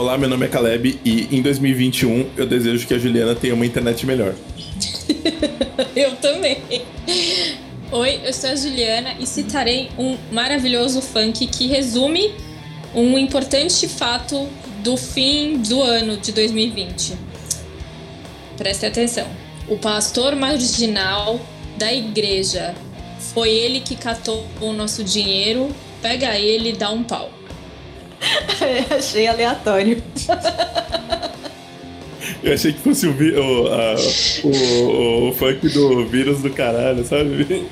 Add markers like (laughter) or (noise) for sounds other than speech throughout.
Olá, meu nome é Caleb e em 2021 eu desejo que a Juliana tenha uma internet melhor. (laughs) eu também. Oi, eu sou a Juliana e citarei um maravilhoso funk que resume um importante fato do fim do ano de 2020. Preste atenção. O pastor marginal da igreja foi ele que catou o nosso dinheiro, pega ele e dá um pau. (laughs) Achei aleatório. Eu achei que fosse o, o, a, o, o, funk do vírus do caralho, sabe?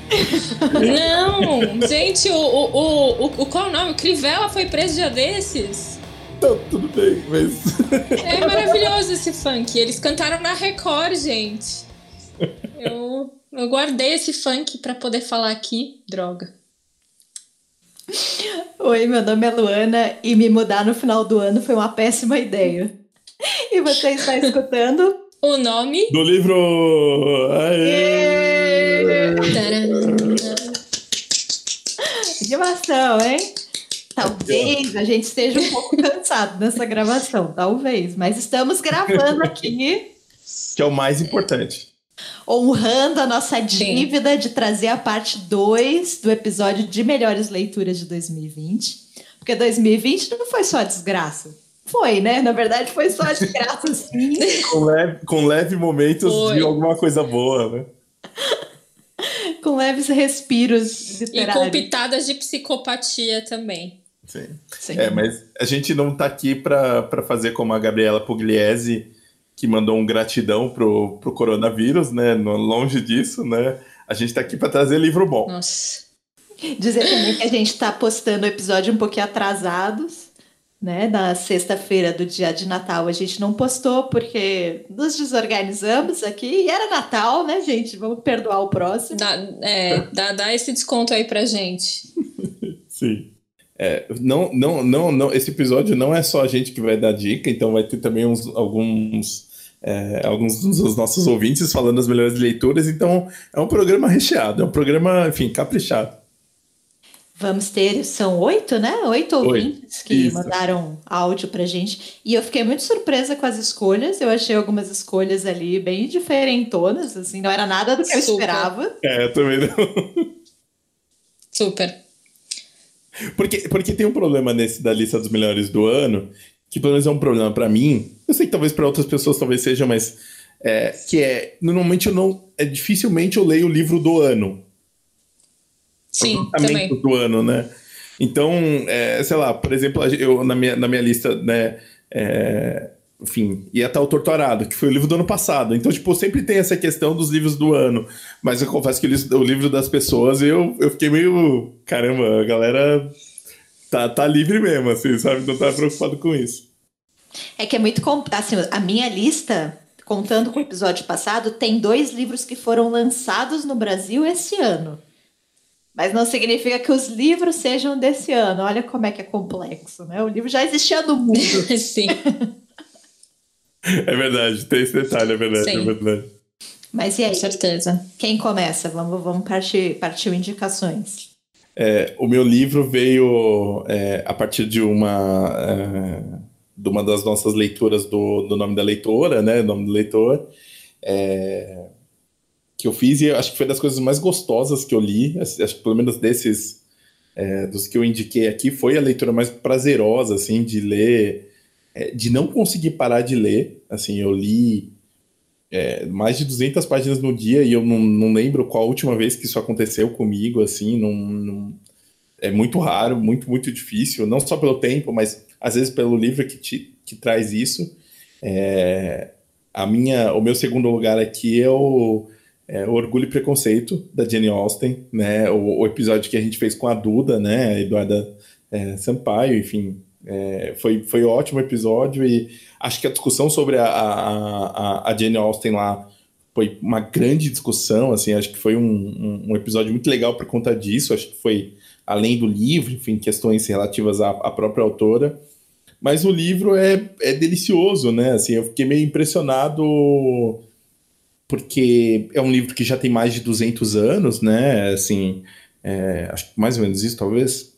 Não! Gente, o, o, o, o, qual o nome? O Crivella foi preso dia desses. Não, tudo bem, mas. É maravilhoso esse funk. Eles cantaram na Record, gente. Eu, eu guardei esse funk para poder falar aqui. Droga. Oi, meu nome é Luana e me mudar no final do ano foi uma péssima ideia. E você está escutando o nome do livro. Aê! Animação, hein? Talvez a gente esteja um pouco cansado nessa gravação, talvez, mas estamos gravando aqui. Que é o mais importante honrando a nossa dívida Sim. de trazer a parte 2 do episódio de melhores leituras de 2020. Porque 2020 não foi só desgraça. Foi, né? Na verdade, foi só desgraça, (laughs) sim. com, leve, com leve momentos foi. de alguma coisa boa, né? com leves respiros literários. E com pitadas de psicopatia também. Sim. Sim. É, mas a gente não tá aqui para fazer como a Gabriela Pugliese que mandou um gratidão pro, pro coronavírus, né? No, longe disso, né? A gente tá aqui para trazer livro bom. Nossa. Dizer também que a gente tá postando o episódio um pouquinho atrasados, né? Na sexta-feira do dia de Natal a gente não postou porque nos desorganizamos aqui e era Natal, né, gente? Vamos perdoar o próximo. Dá, é, dá, dá esse desconto aí pra gente. (laughs) Sim. É, não, não, não, não, esse episódio não é só a gente que vai dar dica, então vai ter também uns, alguns é, alguns dos nossos ouvintes falando das melhores leituras, então é um programa recheado, é um programa, enfim, caprichado. Vamos ter, são oito, né? Oito ouvintes que Isso. mandaram áudio pra gente. E eu fiquei muito surpresa com as escolhas. Eu achei algumas escolhas ali bem diferentonas, assim, não era nada do que eu esperava. É, eu também não. Super. Porque, porque tem um problema nesse da lista dos melhores do ano, que pelo menos é um problema para mim. Eu sei que talvez para outras pessoas talvez seja, mas é, que é normalmente eu não é dificilmente eu leio o livro do ano. Sim, também. do ano, né? Então, é, sei lá, por exemplo, eu na minha, na minha lista, né, é, enfim, ia estar o Torturado, que foi o livro do ano passado. Então, tipo, sempre tem essa questão dos livros do ano. Mas eu confesso que o livro das pessoas, eu, eu fiquei meio. Caramba, a galera tá, tá livre mesmo, assim, sabe? Não tá preocupado com isso. É que é muito. Assim, a minha lista, contando com o episódio passado, tem dois livros que foram lançados no Brasil esse ano. Mas não significa que os livros sejam desse ano. Olha como é que é complexo, né? O livro já existia no mundo. (laughs) Sim. é verdade, tem esse detalhe, é verdade, é Sim. é verdade. Mas e aí? Com certeza. Quem começa? Vamos, vamos partir, partir indicações. É, o meu livro veio é, a partir de uma, é, de uma das nossas leituras do, do nome da leitora, né? Nome do leitor. É, que eu fiz e acho que foi das coisas mais gostosas que eu li. Acho que pelo menos desses, é, dos que eu indiquei aqui, foi a leitura mais prazerosa, assim, de ler, é, de não conseguir parar de ler. Assim, eu li é, mais de 200 páginas no dia e eu não, não, lembro qual a última vez que isso aconteceu comigo, assim, não, não, é muito raro, muito, muito difícil, não só pelo tempo, mas às vezes pelo livro que, te, que traz isso. É, a minha, o meu segundo lugar aqui é o, é o Orgulho e Preconceito, da Jenny Austen, né, o, o, episódio que a gente fez com a Duda, né, a Eduarda é, Sampaio, enfim, é, foi, foi um ótimo episódio e acho que a discussão sobre a, a, a, Jane Austen lá foi uma grande discussão, assim, acho que foi um, um, um episódio muito legal para contar disso, acho que foi além do livro, enfim, questões relativas à, à própria autora, mas o livro é, é delicioso, né, assim, eu fiquei meio impressionado porque é um livro que já tem mais de 200 anos, né, assim, é, acho que mais ou menos isso, talvez,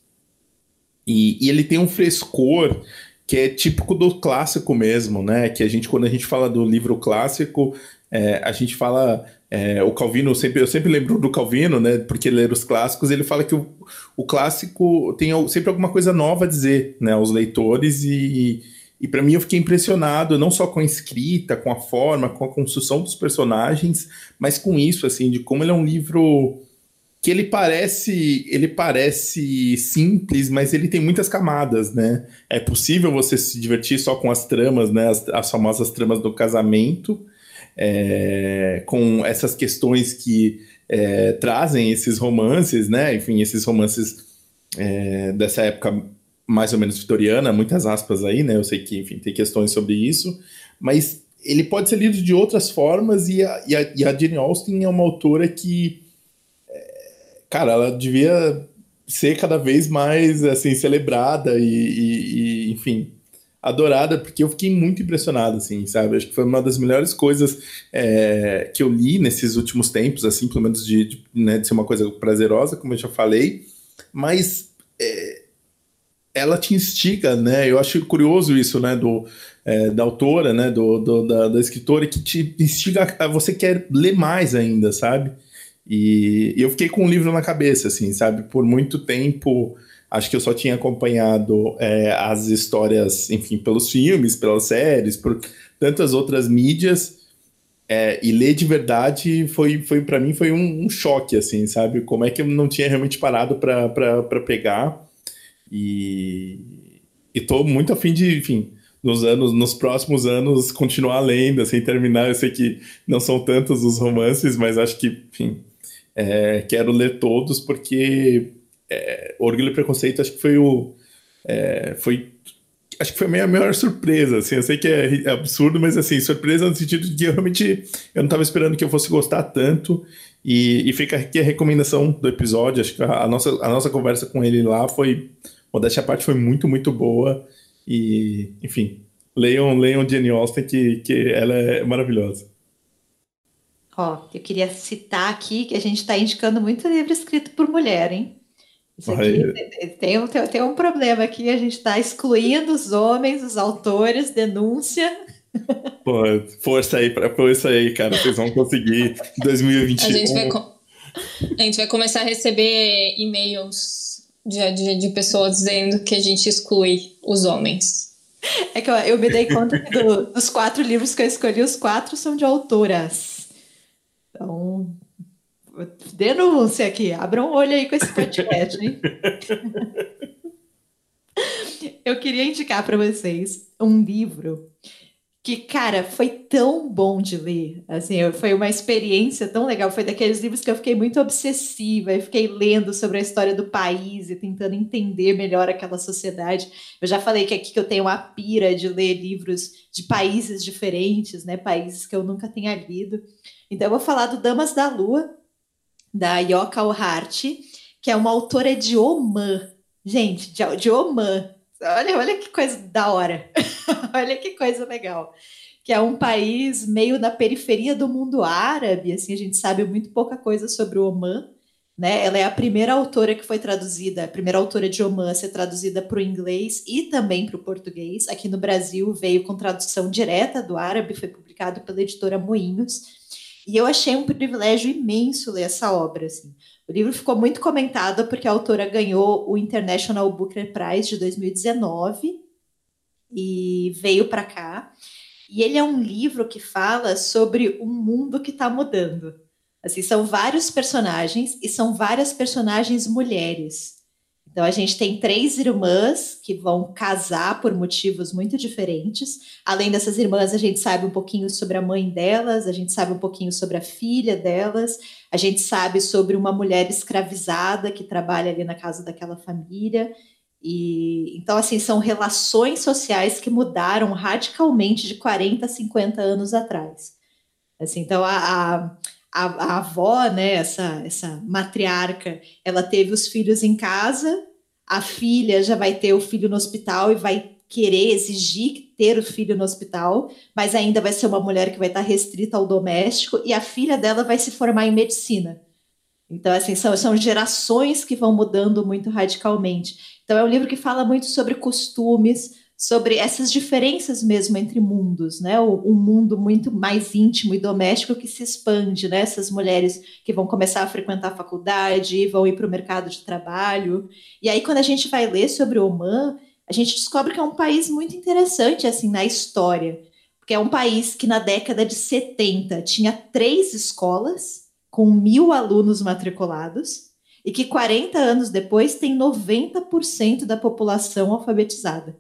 e, e ele tem um frescor que é típico do clássico mesmo, né? Que a gente, quando a gente fala do livro clássico, é, a gente fala. É, o Calvino, sempre, eu sempre lembro do Calvino, né? Porque ler os clássicos, ele fala que o, o clássico tem sempre alguma coisa nova a dizer né, aos leitores, e, e para mim eu fiquei impressionado, não só com a escrita, com a forma, com a construção dos personagens, mas com isso, assim, de como ele é um livro que ele parece ele parece simples, mas ele tem muitas camadas, né? É possível você se divertir só com as tramas, né? As, as famosas tramas do casamento, é, com essas questões que é, trazem esses romances, né? Enfim, esses romances é, dessa época mais ou menos vitoriana, muitas aspas aí, né? Eu sei que, enfim, tem questões sobre isso, mas ele pode ser lido de outras formas e a, e a, e a Jane Austen é uma autora que cara, ela devia ser cada vez mais assim celebrada e, e, e, enfim adorada porque eu fiquei muito impressionado assim sabe? Acho que foi uma das melhores coisas é, que eu li nesses últimos tempos assim pelo menos de, de, né, de ser uma coisa prazerosa como eu já falei. Mas é, ela te instiga né? Eu acho curioso isso né do é, da autora né do, do da, da escritora que te instiga a você quer ler mais ainda sabe e, e eu fiquei com o livro na cabeça, assim, sabe? Por muito tempo, acho que eu só tinha acompanhado é, as histórias, enfim, pelos filmes, pelas séries, por tantas outras mídias. É, e ler de verdade foi, foi para mim foi um, um, choque, assim, sabe? Como é que eu não tinha realmente parado para pegar. E, e tô muito afim de, enfim, nos anos, nos próximos anos, continuar lendo, assim, terminar. Eu sei que não são tantos os romances, mas acho que, enfim, é, quero ler todos porque é, Orgulho e Preconceito acho que foi o. É, foi, acho que foi a minha maior surpresa. Assim, eu sei que é absurdo, mas assim, surpresa no sentido de que eu realmente eu não estava esperando que eu fosse gostar tanto. E, e, fica aqui a recomendação do episódio. Acho que a, a, nossa, a nossa conversa com ele lá foi. Modéstia à parte foi muito, muito boa. E, enfim, leiam, leiam Jenny Austen, que, que ela é maravilhosa. Ó, eu queria citar aqui que a gente está indicando muito livro escrito por mulher, hein? Isso aqui tem, tem, tem um problema aqui, a gente está excluindo os homens, os autores, denúncia. (laughs) Pô, força aí, pra, força aí, cara, vocês vão conseguir em 2021. A gente vai, a gente vai começar a receber e-mails de, de, de pessoas dizendo que a gente exclui os homens. É que eu, eu me dei conta que do, dos quatro livros que eu escolhi, os quatro são de autoras. Então, denúncia aqui, abram um olho aí com esse podcast, hein? (laughs) Eu queria indicar para vocês um livro que, cara, foi tão bom de ler. Assim, foi uma experiência tão legal. Foi daqueles livros que eu fiquei muito obsessiva. Eu fiquei lendo sobre a história do país e tentando entender melhor aquela sociedade. Eu já falei que aqui que eu tenho uma pira de ler livros de países diferentes, né? Países que eu nunca tenha lido. Então, eu vou falar do Damas da Lua, da Yoka Ohart, que é uma autora de Oman. Gente, de, de Oman. Olha, olha que coisa da hora. (laughs) olha que coisa legal. Que é um país meio na periferia do mundo árabe, assim, a gente sabe muito pouca coisa sobre o Oman. Né? Ela é a primeira autora que foi traduzida, a primeira autora de Oman a ser traduzida para o inglês e também para o português. Aqui no Brasil veio com tradução direta do árabe, foi publicado pela editora Moinhos. E eu achei um privilégio imenso ler essa obra. Assim. O livro ficou muito comentado porque a autora ganhou o International Booker Prize de 2019 e veio para cá. E ele é um livro que fala sobre um mundo que está mudando. Assim, são vários personagens e são várias personagens mulheres. Então, a gente tem três irmãs que vão casar por motivos muito diferentes. Além dessas irmãs, a gente sabe um pouquinho sobre a mãe delas, a gente sabe um pouquinho sobre a filha delas, a gente sabe sobre uma mulher escravizada que trabalha ali na casa daquela família. E então, assim, são relações sociais que mudaram radicalmente de 40 a 50 anos atrás. Assim, então, a, a a, a, avó, né, essa, essa matriarca, ela teve os filhos em casa, a filha já vai ter o filho no hospital e vai querer exigir ter o filho no hospital, mas ainda vai ser uma mulher que vai estar restrita ao doméstico e a filha dela vai se formar em medicina. Então, assim, são, são gerações que vão mudando muito radicalmente. Então, é um livro que fala muito sobre costumes, sobre essas diferenças mesmo entre mundos, né? Um mundo muito mais íntimo e doméstico que se expande, né? Essas mulheres que vão começar a frequentar a faculdade, vão ir para o mercado de trabalho. E aí, quando a gente vai ler sobre o Oman, a gente descobre que é um país muito interessante, assim, na história. Porque é um país que na década de 70 tinha três escolas com mil alunos matriculados e que 40 anos depois tem 90% da população alfabetizada.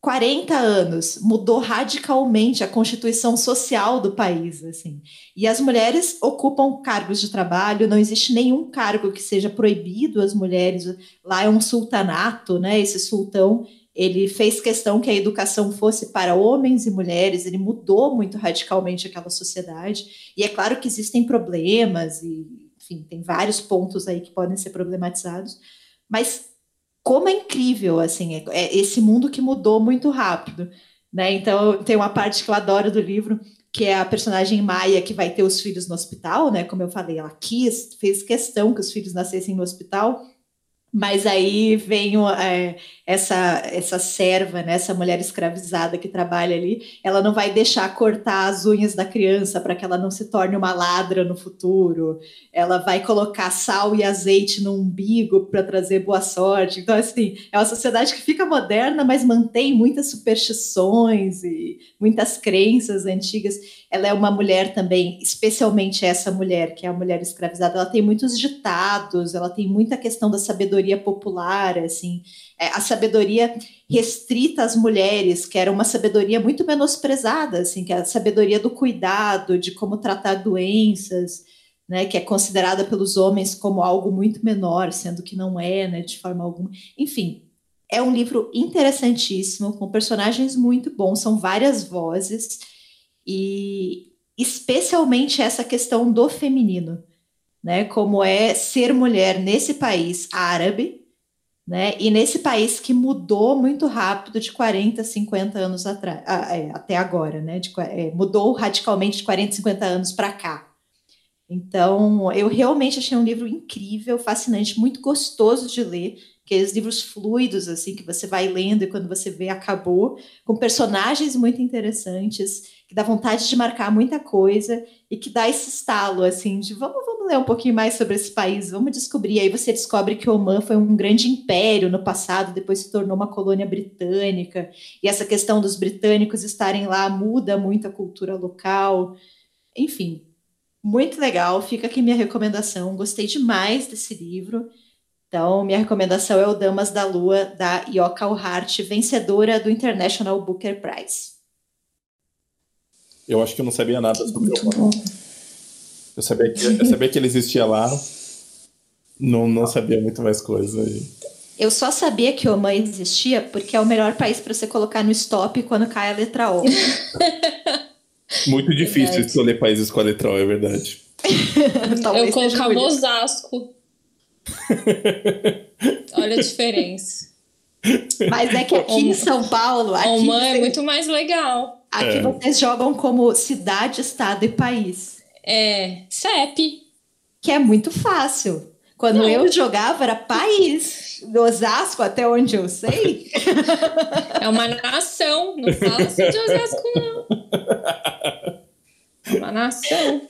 40 anos mudou radicalmente a constituição social do país, assim. E as mulheres ocupam cargos de trabalho, não existe nenhum cargo que seja proibido às mulheres. Lá é um sultanato, né? Esse sultão, ele fez questão que a educação fosse para homens e mulheres, ele mudou muito radicalmente aquela sociedade. E é claro que existem problemas e, enfim, tem vários pontos aí que podem ser problematizados, mas como é incrível, assim, é, é esse mundo que mudou muito rápido, né? Então, tem uma parte que eu adoro do livro, que é a personagem Maia que vai ter os filhos no hospital, né? Como eu falei, ela quis, fez questão que os filhos nascessem no hospital, mas aí vem é, essa, essa serva, né, essa mulher escravizada que trabalha ali, ela não vai deixar cortar as unhas da criança para que ela não se torne uma ladra no futuro. Ela vai colocar sal e azeite no umbigo para trazer boa sorte. Então, assim, é uma sociedade que fica moderna, mas mantém muitas superstições e muitas crenças antigas. Ela é uma mulher também, especialmente essa mulher, que é a mulher escravizada, ela tem muitos ditados, ela tem muita questão da sabedoria popular, assim, é, a sabedoria restrita às mulheres, que era uma sabedoria muito menosprezada, assim, que é a sabedoria do cuidado, de como tratar doenças, né, que é considerada pelos homens como algo muito menor, sendo que não é, né, de forma alguma. Enfim, é um livro interessantíssimo, com personagens muito bons, são várias vozes, e especialmente essa questão do feminino, né, como é ser mulher nesse país árabe, né? E nesse país que mudou muito rápido de 40, 50 anos atrás, é, até agora, né? De, é, mudou radicalmente de 40, 50 anos para cá. Então, eu realmente achei um livro incrível, fascinante, muito gostoso de ler, aqueles livros fluidos, assim, que você vai lendo e quando você vê, acabou, com personagens muito interessantes, que dá vontade de marcar muita coisa e que dá esse estalo, assim, de vamos, vamos ler um pouquinho mais sobre esse país, vamos descobrir. Aí você descobre que Oman foi um grande império no passado, depois se tornou uma colônia britânica, e essa questão dos britânicos estarem lá muda muito a cultura local. Enfim, muito legal. Fica aqui minha recomendação. Gostei demais desse livro. Então, minha recomendação é o Damas da Lua, da Yoka Hart, vencedora do International Booker Prize. Eu acho que eu não sabia nada sobre o Oman. Eu sabia que, eu sabia que ele existia lá, não, não sabia muito mais coisa. Eu só sabia que o Oman existia porque é o melhor país para você colocar no stop quando cai a letra O. (laughs) muito difícil verdade. escolher países com a letra O, é verdade. (laughs) eu colocava Osasco. Olha a diferença. Mas é que aqui em São Paulo. Aqui Oman é muito mais legal. Aqui é. vocês jogam como cidade, estado e país é, CEP. Que é muito fácil. Quando não. eu jogava era país. Do Osasco, até onde eu sei. (laughs) É uma nação. Não fala assim de Osasco, não. É uma nação.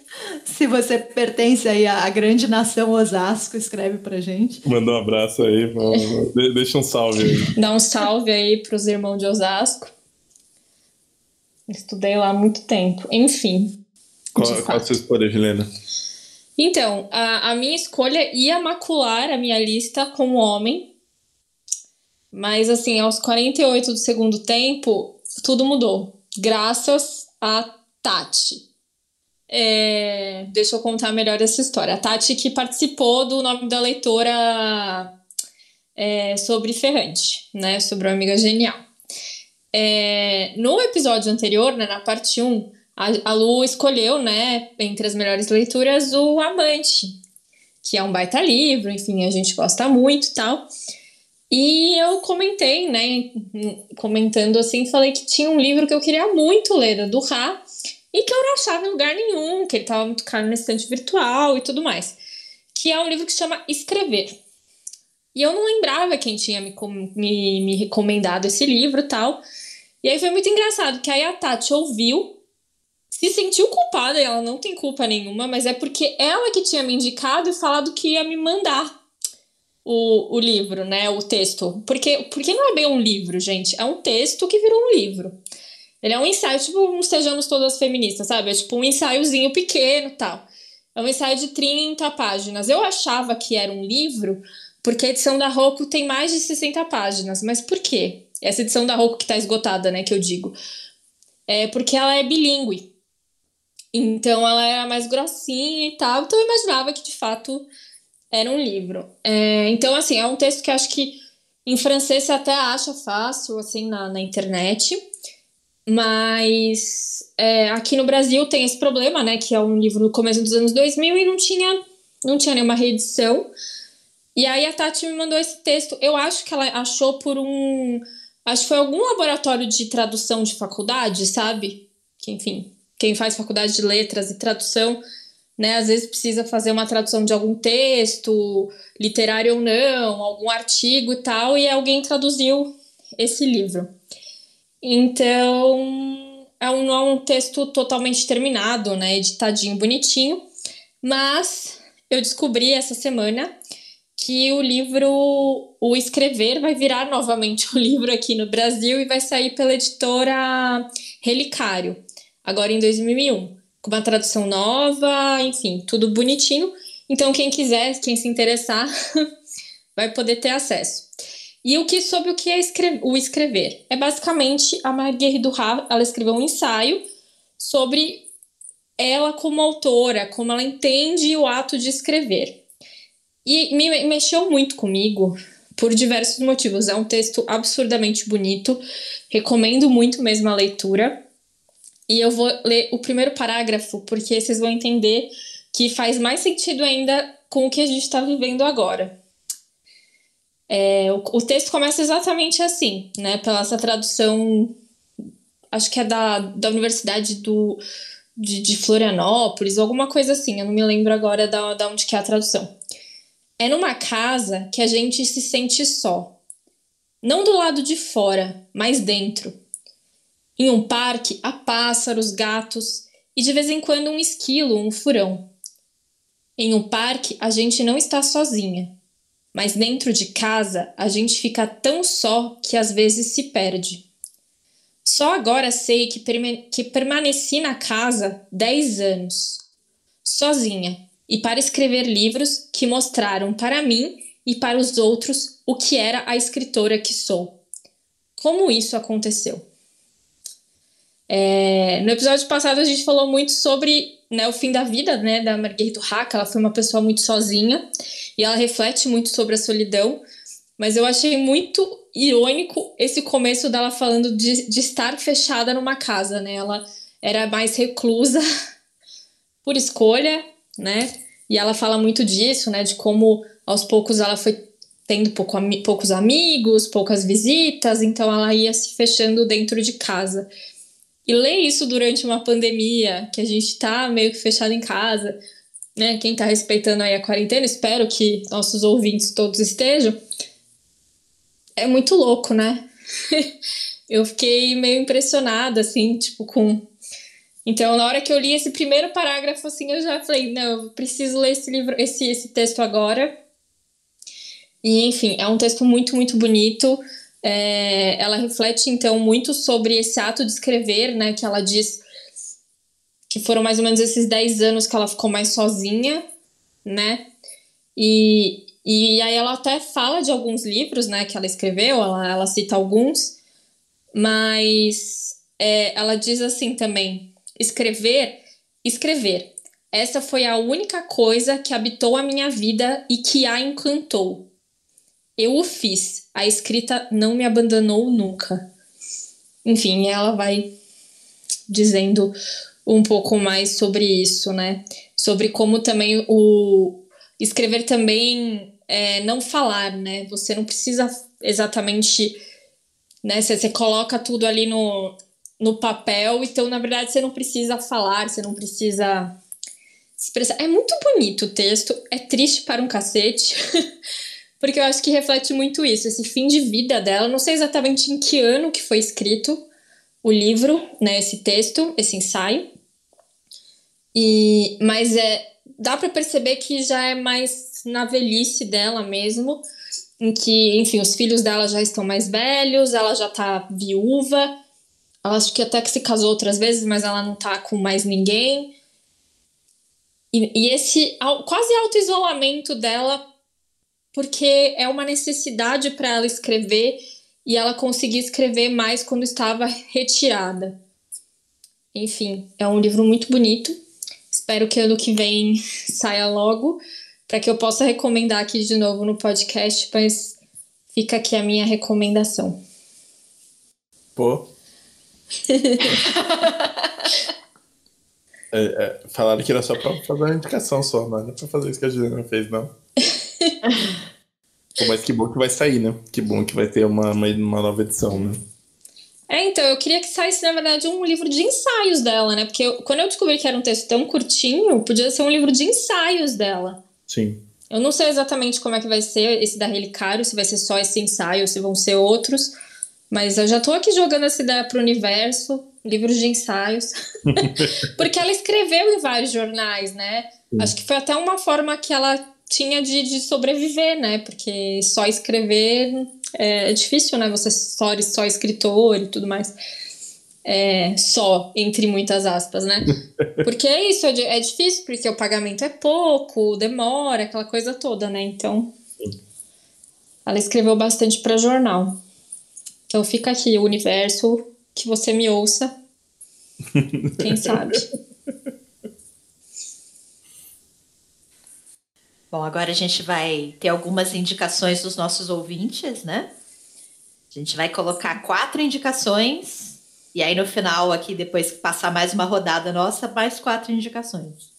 Se você pertence aí à grande nação Osasco, escreve pra gente. Manda um abraço aí. Deixa um salve aí. Dá um salve aí pros irmãos de Osasco. Estudei lá há muito tempo. Enfim. Qual, qual a sua escolha, Helena? Então, a, a minha escolha ia macular a minha lista como homem. Mas, assim, aos 48 do segundo tempo, tudo mudou. Graças a Tati. É, deixa eu contar melhor essa história. A Tati que participou do nome da leitora é, sobre Ferrante, né? Sobre uma amiga genial. É, no episódio anterior, né, na parte 1, a, a Lu escolheu, né, entre as melhores leituras, o Amante, que é um baita livro, enfim, a gente gosta muito tal. E eu comentei, né, comentando assim, falei que tinha um livro que eu queria muito ler, do Ra, e que eu não achava em lugar nenhum, que ele estava muito caro no estante virtual e tudo mais. Que é um livro que chama Escrever. E eu não lembrava quem tinha me, me, me recomendado esse livro tal. E aí foi muito engraçado, que aí a Tati ouviu, se sentiu culpada, e ela não tem culpa nenhuma, mas é porque ela que tinha me indicado e falado que ia me mandar o, o livro, né? O texto. Porque, porque não é bem um livro, gente. É um texto que virou um livro. Ele é um ensaio, tipo, um Sejamos Todas Feministas, sabe? É tipo um ensaiozinho pequeno tal. É um ensaio de 30 páginas. Eu achava que era um livro, porque a edição da Roku tem mais de 60 páginas. Mas por quê? Essa edição da Roku que tá esgotada, né? Que eu digo. É porque ela é bilíngue. Então ela era mais grossinha e tal. Então eu imaginava que de fato era um livro. É, então, assim, é um texto que acho que em francês você até acha fácil, assim, na, na internet. Mas é, aqui no Brasil tem esse problema, né? Que é um livro do começo dos anos 2000 e não tinha, não tinha nenhuma reedição. E aí a Tati me mandou esse texto. Eu acho que ela achou por um. Acho que foi algum laboratório de tradução de faculdade, sabe? Que, enfim, quem faz faculdade de letras e tradução né? Às vezes precisa fazer uma tradução de algum texto, literário ou não, algum artigo e tal, e alguém traduziu esse livro. Então, é um, é um texto totalmente terminado, né? Editadinho, bonitinho, mas eu descobri essa semana que o livro O Escrever vai virar novamente um (laughs) livro aqui no Brasil e vai sair pela editora Relicário, agora em 2001 com uma tradução nova, enfim, tudo bonitinho. Então, quem quiser, quem se interessar, (laughs) vai poder ter acesso. E o que sobre o que é escrever, o escrever? É basicamente a Marguerite Duras, ela escreveu um ensaio sobre ela como autora, como ela entende o ato de escrever. E me mexeu muito comigo por diversos motivos. É um texto absurdamente bonito, recomendo muito mesmo a leitura. E eu vou ler o primeiro parágrafo, porque vocês vão entender que faz mais sentido ainda com o que a gente está vivendo agora. É, o, o, texto começa exatamente assim, né? Pela essa tradução, acho que é da, da Universidade do, de, de Florianópolis, alguma coisa assim, eu não me lembro agora da, da onde que é a tradução. É numa casa que a gente se sente só. Não do lado de fora, mas dentro em um parque há pássaros, gatos e de vez em quando um esquilo, um furão. Em um parque a gente não está sozinha, mas dentro de casa a gente fica tão só que às vezes se perde. Só agora sei que, permaneci na casa dez anos, sozinha, e para escrever livros que mostraram para mim e para os outros o que era a escritora que sou. Como isso aconteceu? É, no episódio passado a gente falou muito sobre né, o fim da vida né, da Marguerite Hack. Ela foi uma pessoa muito sozinha e ela reflete muito sobre a solidão. Mas eu achei muito irônico esse começo dela falando de, de estar fechada numa casa, né? Ela era mais reclusa (laughs) por escolha, né? E ela fala muito disso, né? De como aos poucos ela foi tendo pouco, poucos amigos, poucas visitas, então ela ia se fechando dentro de casa. E ler isso durante uma pandemia, que a gente tá meio que fechado em casa, né? Quem tá respeitando aí a quarentena, espero que nossos ouvintes todos estejam. É muito louco, né? (laughs) eu fiquei meio impressionada, assim, tipo, com. Então, na hora que eu li esse primeiro parágrafo, assim, eu já falei, não, eu preciso ler esse livro, esse, esse texto agora. E, enfim, é um texto muito, muito bonito. É, ela reflete então muito sobre esse ato de escrever, né? Que ela diz que foram mais ou menos esses 10 anos que ela ficou mais sozinha, né? E, e aí ela até fala de alguns livros, né, que ela escreveu, ela, ela cita alguns, mas é, ela diz assim também: escrever, escrever. Essa foi a única coisa que habitou a minha vida e que a encantou. Eu o fiz. A escrita não me abandonou nunca. Enfim, ela vai dizendo um pouco mais sobre isso, né? Sobre como também o escrever também é não falar, né? Você não precisa exatamente, né? Você, você coloca tudo ali no, no papel, então na verdade você não precisa falar, você não precisa expressar. É muito bonito o texto, é triste para um cacete. (laughs) porque eu acho que reflete muito isso, esse fim de vida dela. Não sei exatamente em que ano que foi escrito o livro, né, esse texto, esse ensaio. E mas é dá para perceber que já é mais na velhice dela mesmo, em que, enfim, os filhos dela já estão mais velhos, ela já tá viúva. Ela acho que até que se casou outras vezes, mas ela não tá com mais ninguém. E, e esse quase auto-isolamento dela, porque é uma necessidade para ela escrever e ela conseguir escrever mais quando estava retirada. Enfim, é um livro muito bonito. Espero que ano que vem (laughs) saia logo, para que eu possa recomendar aqui de novo no podcast, mas fica aqui a minha recomendação. Pô. (laughs) É, é, falaram que era só pra fazer uma indicação só, mas não é pra fazer isso que a Juliana fez, não. (laughs) Pô, mas que bom que vai sair, né? Que bom que vai ter uma, uma, uma, nova edição, né? É, então, eu queria que saísse, na verdade, um livro de ensaios dela, né? Porque eu, quando eu descobri que era um texto tão curtinho, podia ser um livro de ensaios dela. Sim. Eu não sei exatamente como é que vai ser esse da Relicário, se vai ser só esse ensaio, se vão ser outros. Mas eu já tô aqui jogando essa ideia pro universo livros de ensaios, (laughs) porque ela escreveu em vários jornais, né? Sim. Acho que foi até uma forma que ela tinha de, de sobreviver, né? Porque só escrever é, é difícil, né? Você só, só escritor e tudo mais. É, só, entre muitas aspas, né? (laughs) Porque é isso, é, é difícil, porque o pagamento é pouco, demora, aquela coisa toda, né? Então, ela escreveu bastante para jornal. Então fica aqui o universo que você me ouça. Quem (laughs) sabe? Bom, agora a gente vai ter algumas indicações dos nossos ouvintes, né? A gente vai colocar quatro indicações e aí no final aqui, depois que passar mais uma rodada nossa, mais quatro indicações.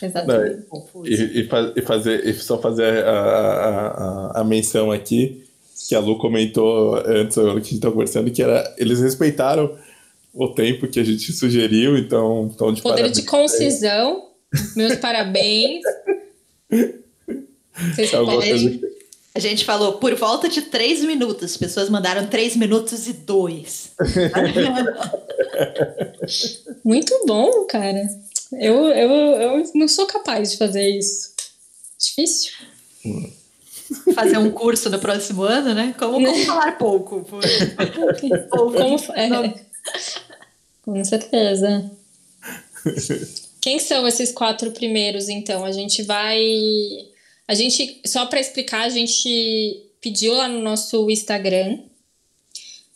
Exatamente. e, e, e, fazer, e só fazer a, a, a, a menção aqui que a Lu comentou antes, que a gente estava conversando, que era eles respeitaram o tempo que a gente sugeriu, então estão de Poder parabéns. de concisão, meus parabéns. (laughs) Vocês podem... A gente falou por volta de três minutos. As pessoas mandaram três minutos e dois. (laughs) Muito bom, cara. Eu, eu, eu não sou capaz de fazer isso. Difícil. Hum fazer um curso no próximo ano, né? Como, como (laughs) falar pouco. Por... Ou como, é, com certeza. Quem são esses quatro primeiros, então? A gente vai. A gente, só para explicar, a gente pediu lá no nosso Instagram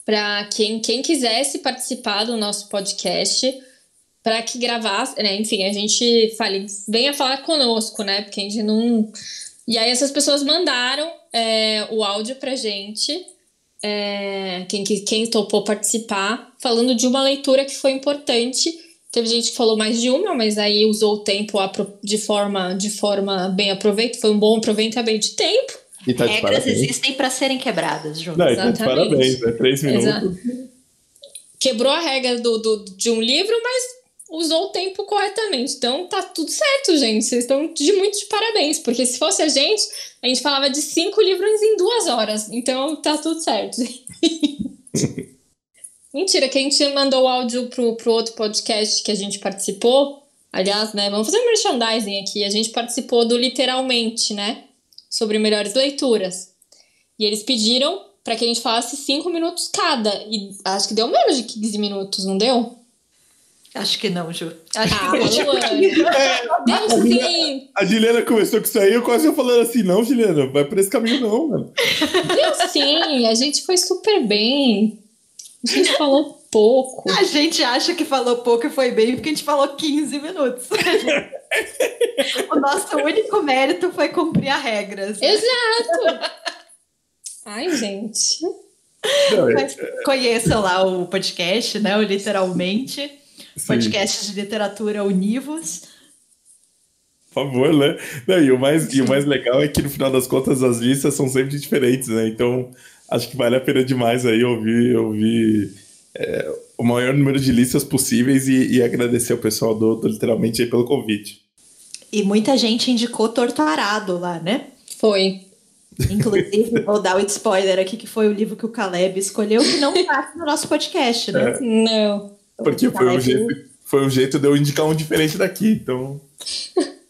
para quem, quem quisesse participar do nosso podcast, para que gravasse, né? Enfim, a gente fale, venha falar conosco, né? Porque a gente não e aí essas pessoas mandaram é, o áudio pra gente, é, quem, quem topou participar, falando de uma leitura que foi importante. Teve gente que falou mais de uma, mas aí usou o tempo de forma, de forma bem aproveita. Foi um bom aproveitamento de tempo. E tá de Regras parabéns. existem para serem quebradas, João. Não, Exatamente. Tá parabéns, né? Três minutos. Exato. Quebrou a regra do, do, de um livro, mas usou o tempo corretamente. Então tá tudo certo, gente. Vocês estão de muito de parabéns, porque se fosse a gente, a gente falava de cinco livros em duas horas. Então tá tudo certo. (laughs) Mentira, que a gente mandou o áudio pro, pro outro podcast que a gente participou. Aliás, né? Vamos fazer um merchandising aqui. A gente participou do Literalmente, né? Sobre melhores leituras. E eles pediram para que a gente falasse cinco minutos cada. E acho que deu menos de 15 minutos, não deu? Acho que não, Ju. Acho ah, que não. É, Deus sim. A Juliana começou com isso aí, eu quase falando assim, não, Juliana, vai por esse caminho não, mano. Deus sim, a gente foi super bem. A gente falou pouco. A gente acha que falou pouco e foi bem porque a gente falou 15 minutos. (laughs) o nosso único mérito foi cumprir as regras. Né? Exato. Ai, gente. Mas conheçam lá o podcast, né? O Literalmente. Sim. podcast de literatura univos. Por favor, né? Não, e, o mais, e o mais legal é que no final das contas as listas são sempre diferentes, né? Então acho que vale a pena demais aí ouvir, ouvir é, o maior número de listas possíveis e, e agradecer ao pessoal do, do Literalmente aí pelo convite. E muita gente indicou Torturado lá, né? Foi. Inclusive, vou dar o um spoiler aqui, que foi o livro que o Caleb escolheu, que não (laughs) está no nosso podcast, né? É. Não. Porque foi um, jeito, foi um jeito de eu indicar um diferente daqui, então. (laughs)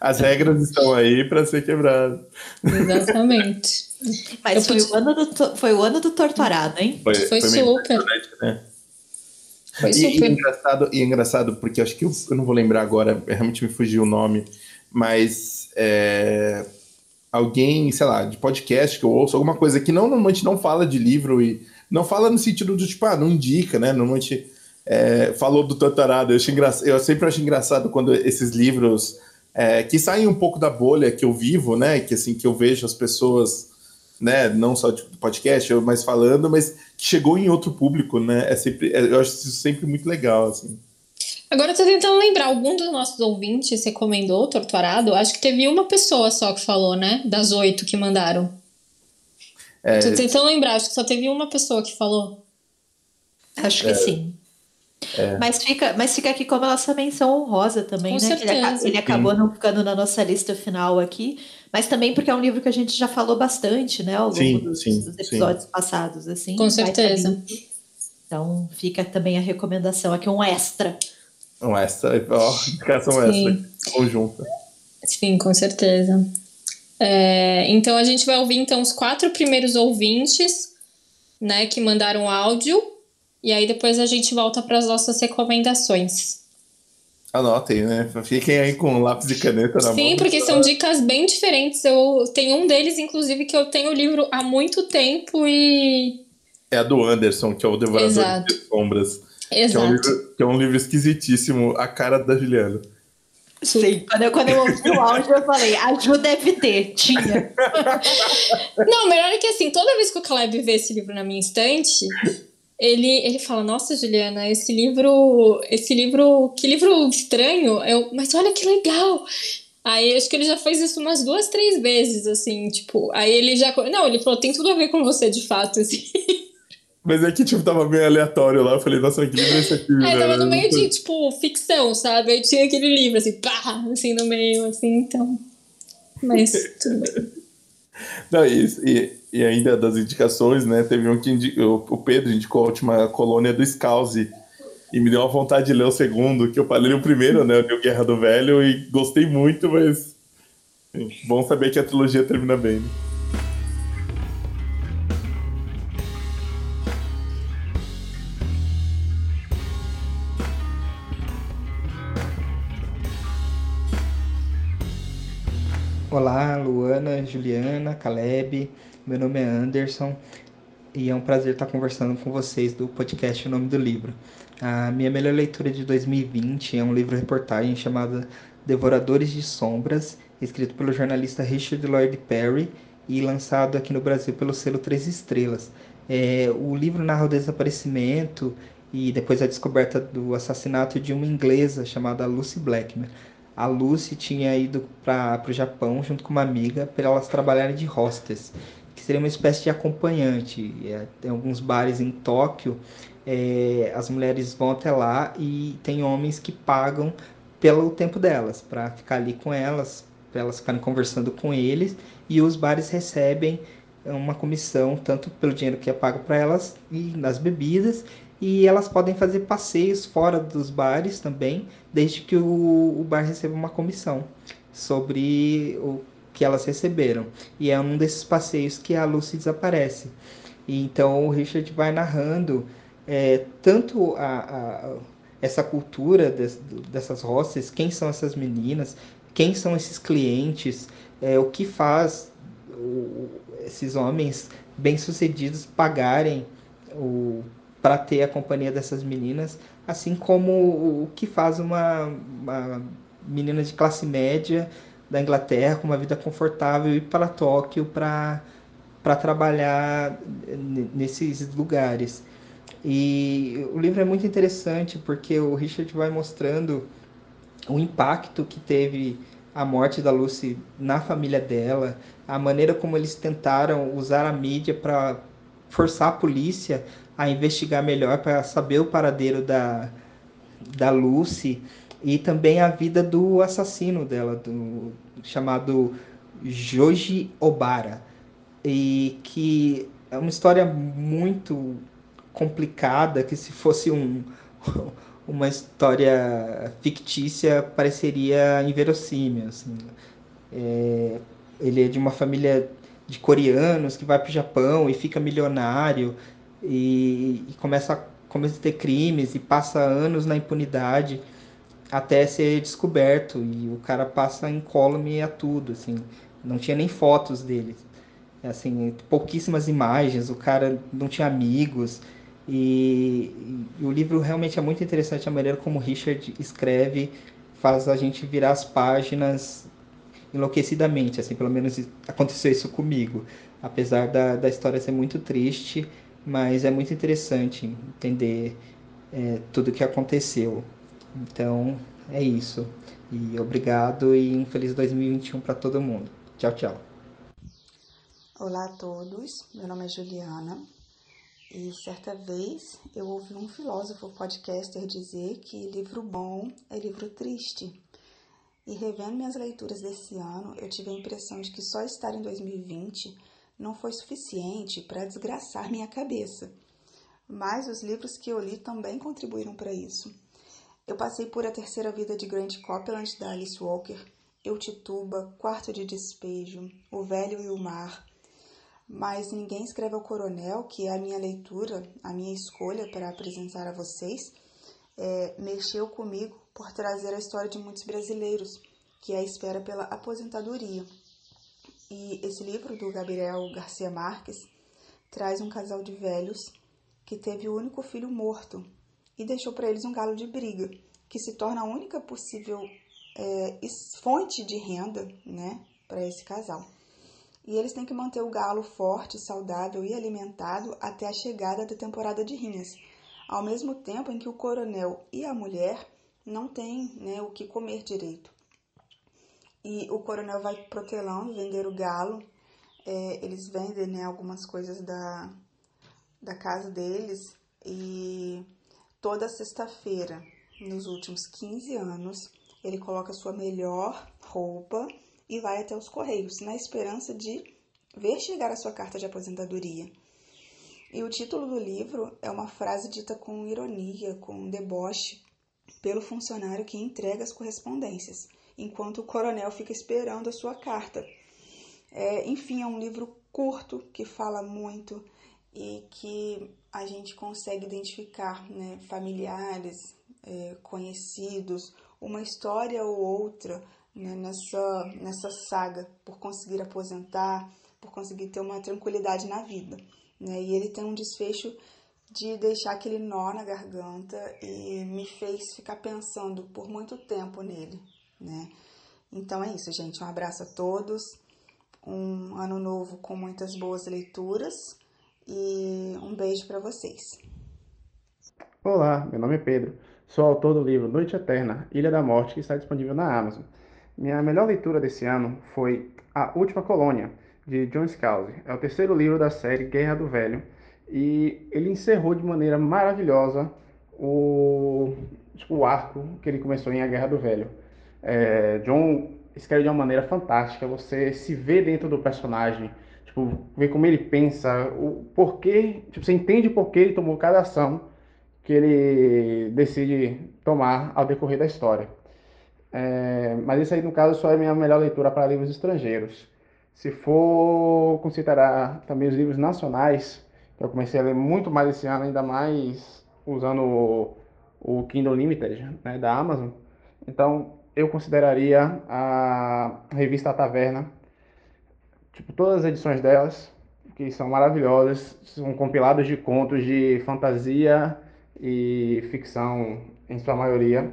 As regras estão aí para ser quebradas. Exatamente. Mas foi, o ano do, foi o ano do torturado, hein? Foi, foi, foi super. Né? Foi e, super. E engraçado, e engraçado, porque acho que eu, eu, não vou lembrar agora, realmente me fugiu o nome, mas é, alguém, sei lá, de podcast que eu ouço, alguma coisa que não, normalmente não fala de livro e não fala no sentido do tipo, ah, não indica, né? Normalmente é, falou do Torturado. Eu, eu sempre acho engraçado quando esses livros é, que saem um pouco da bolha que eu vivo, né? Que assim, que eu vejo as pessoas, né? Não só de podcast, mas falando, mas que chegou em outro público, né? É sempre, é, eu acho isso sempre muito legal, assim. Agora eu tô tentando lembrar, algum dos nossos ouvintes recomendou Torturado? Acho que teve uma pessoa só que falou, né? Das oito que mandaram. É... Tô tentando lembrar, acho que só teve uma pessoa que falou. Acho que é... sim. É. Mas, fica, mas fica aqui como a nossa menção honrosa também, Com né? Ele, ele, acabou não ficando na nossa lista final aqui, mas também porque é um livro que a gente já falou bastante, né? Ao longo sim, dos, sim, dos, episódios sim. passados, assim. Com certeza. Então fica também a recomendação aqui, um extra. Um extra, ó, indicação extra, conjunta. Sim, com certeza. É, então a gente vai ouvir então os quatro primeiros ouvintes, né, que mandaram áudio, e aí depois a gente volta para as nossas recomendações. Anotem, né? Fiquem aí com lápis e caneta na Sim, mão. Sim, porque são dicas bem diferentes. Eu tenho um deles, inclusive, que eu tenho o livro há muito tempo e. É a do Anderson, que é o Devorador Exato. de Sombras. Exato. Que é, um livro, que é um livro esquisitíssimo, a cara da Juliana. Sim, quando eu, quando eu ouvi o áudio, eu falei, a Ju deve ter, tinha. Não, melhor é que assim, toda vez que o Caleb vê esse livro na minha estante, ele, ele fala, nossa, Juliana, esse livro, esse livro, que livro estranho. Eu, mas olha que legal. Aí acho que ele já fez isso umas duas, três vezes, assim, tipo, aí ele já. Não, ele falou, tem tudo a ver com você, de fato, assim. Mas é que, tipo, tava meio aleatório lá. Eu falei, nossa, que livro é esse aqui? É, tava no meio de, tipo, ficção, sabe? Aí tinha aquele livro, assim, pá, assim, no meio, assim, então. Mas (laughs) tudo bem. Não, e, e, e, ainda das indicações, né? Teve um que indi, o, Pedro indicou a última colônia do Scalzi. E me deu uma vontade de ler o segundo, que eu falei o primeiro, né? Eu li o Guerra do Velho e gostei muito, mas. Bom saber que a trilogia termina bem. Né? Olá, Luana, Juliana, Caleb. Meu nome é Anderson e é um prazer estar conversando com vocês do podcast O Nome do Livro. A minha melhor leitura de 2020 é um livro-reportagem chamado Devoradores de Sombras, escrito pelo jornalista Richard Lloyd Perry e lançado aqui no Brasil pelo selo Três Estrelas. É, o livro narra o desaparecimento e depois a descoberta do assassinato de uma inglesa chamada Lucy Blackman a Lucy tinha ido para o Japão junto com uma amiga para elas trabalharem de hostess, que seria uma espécie de acompanhante. É, tem alguns bares em Tóquio, é, as mulheres vão até lá e tem homens que pagam pelo tempo delas, para ficar ali com elas, para elas ficarem conversando com eles, e os bares recebem uma comissão tanto pelo dinheiro que é pago para elas e nas bebidas e elas podem fazer passeios fora dos bares também, desde que o, o bar receba uma comissão sobre o que elas receberam. E é um desses passeios que a Lucy desaparece. E então o Richard vai narrando é, tanto a, a, essa cultura des, dessas roças, quem são essas meninas, quem são esses clientes, é, o que faz o, esses homens bem-sucedidos pagarem o para ter a companhia dessas meninas, assim como o que faz uma, uma menina de classe média da Inglaterra com uma vida confortável ir para Tóquio para para trabalhar nesses lugares. E o livro é muito interessante porque o Richard vai mostrando o impacto que teve a morte da Lucy na família dela, a maneira como eles tentaram usar a mídia para forçar a polícia a investigar melhor para saber o paradeiro da, da Lucy e também a vida do assassino dela, do, chamado Joji Obara, e que é uma história muito complicada, que se fosse um, (laughs) uma história fictícia pareceria inverossímil. Assim. É, ele é de uma família de coreanos que vai para o Japão e fica milionário e, e começa, a, começa a ter crimes e passa anos na impunidade até ser descoberto. E o cara passa incólume a tudo, assim, não tinha nem fotos dele, assim, pouquíssimas imagens, o cara não tinha amigos. E, e o livro realmente é muito interessante a maneira como Richard escreve, faz a gente virar as páginas enlouquecidamente, assim, pelo menos aconteceu isso comigo. Apesar da, da história ser muito triste, mas é muito interessante entender é, tudo o que aconteceu. Então, é isso. E obrigado e um feliz 2021 para todo mundo. Tchau, tchau. Olá a todos, meu nome é Juliana e certa vez eu ouvi um filósofo podcaster dizer que livro bom é livro triste. E revendo minhas leituras desse ano, eu tive a impressão de que só estar em 2020 não foi suficiente para desgraçar minha cabeça. Mas os livros que eu li também contribuíram para isso. Eu passei por A Terceira Vida de Grant Copeland, da Alice Walker, Eu Tituba, Quarto de Despejo, O Velho e o Mar. Mas Ninguém Escreve ao Coronel, que é a minha leitura, a minha escolha para apresentar a vocês, é, mexeu comigo por trazer a história de muitos brasileiros, que é a espera pela aposentadoria. E esse livro do Gabriel Garcia Marques traz um casal de velhos que teve o único filho morto e deixou para eles um galo de briga, que se torna a única possível é, fonte de renda né, para esse casal. E eles têm que manter o galo forte, saudável e alimentado até a chegada da temporada de rinhas, ao mesmo tempo em que o coronel e a mulher não têm né, o que comer direito. E o coronel vai protelando, vender o galo. É, eles vendem né, algumas coisas da, da casa deles. E toda sexta-feira, nos últimos 15 anos, ele coloca sua melhor roupa e vai até os Correios, na esperança de ver chegar a sua carta de aposentadoria. E o título do livro é uma frase dita com ironia, com deboche, pelo funcionário que entrega as correspondências, enquanto o coronel fica esperando a sua carta. É, enfim, é um livro curto que fala muito e que a gente consegue identificar né, familiares, é, conhecidos, uma história ou outra né, nessa, nessa saga por conseguir aposentar, por conseguir ter uma tranquilidade na vida. Né? E ele tem um desfecho de deixar aquele nó na garganta e me fez ficar pensando por muito tempo nele, né? Então é isso, gente. Um abraço a todos. Um ano novo com muitas boas leituras e um beijo para vocês. Olá, meu nome é Pedro. Sou autor do livro Noite Eterna, Ilha da Morte, que está disponível na Amazon. Minha melhor leitura desse ano foi A Última Colônia, de John Scalzi. É o terceiro livro da série Guerra do Velho e ele encerrou de maneira maravilhosa o, tipo, o arco que ele começou em A Guerra do Velho. É, John escreve de uma maneira fantástica, você se vê dentro do personagem, tipo, vê como ele pensa, o porquê, tipo, você entende por que ele tomou cada ação que ele decide tomar ao decorrer da história. É, mas isso aí, no caso, só é minha melhor leitura para livros estrangeiros. Se for considerar também os livros nacionais, eu comecei a ler muito mais esse ano, ainda mais usando o, o Kindle Limited né, da Amazon. Então, eu consideraria a revista A Taverna, tipo, todas as edições delas, que são maravilhosas, são compilados de contos de fantasia e ficção em sua maioria.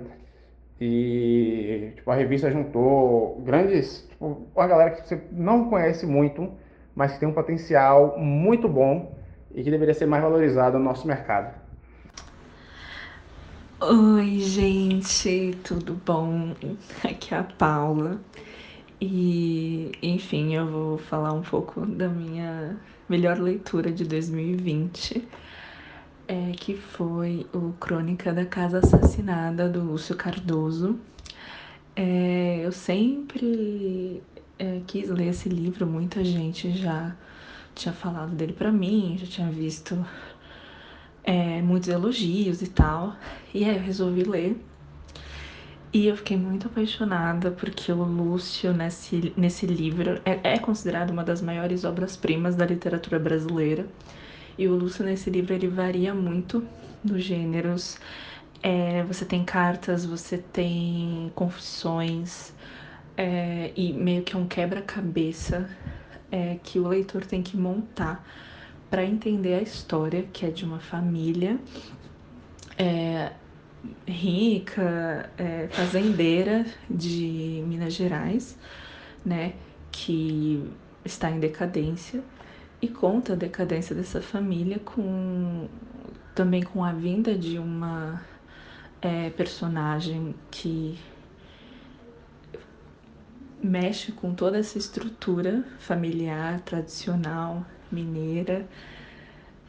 E tipo, a revista juntou grandes, tipo, uma galera que você não conhece muito, mas que tem um potencial muito bom e que deveria ser mais valorizado no nosso mercado. Oi, gente, tudo bom? (laughs) Aqui é a Paula. E, enfim, eu vou falar um pouco da minha melhor leitura de 2020, é, que foi o Crônica da Casa Assassinada, do Lúcio Cardoso. É, eu sempre é, quis ler esse livro, muita gente já tinha falado dele para mim, já tinha visto é, muitos elogios e tal. E aí eu resolvi ler. E eu fiquei muito apaixonada porque o Lúcio, nesse, nesse livro, é, é considerado uma das maiores obras-primas da literatura brasileira. E o Lúcio, nesse livro, ele varia muito nos gêneros. É, você tem cartas, você tem confissões, é, e meio que um quebra-cabeça é, que o leitor tem que montar para entender a história, que é de uma família é, rica, é, fazendeira de Minas Gerais, né, que está em decadência e conta a decadência dessa família com também com a vinda de uma é, personagem que mexe com toda essa estrutura familiar tradicional mineira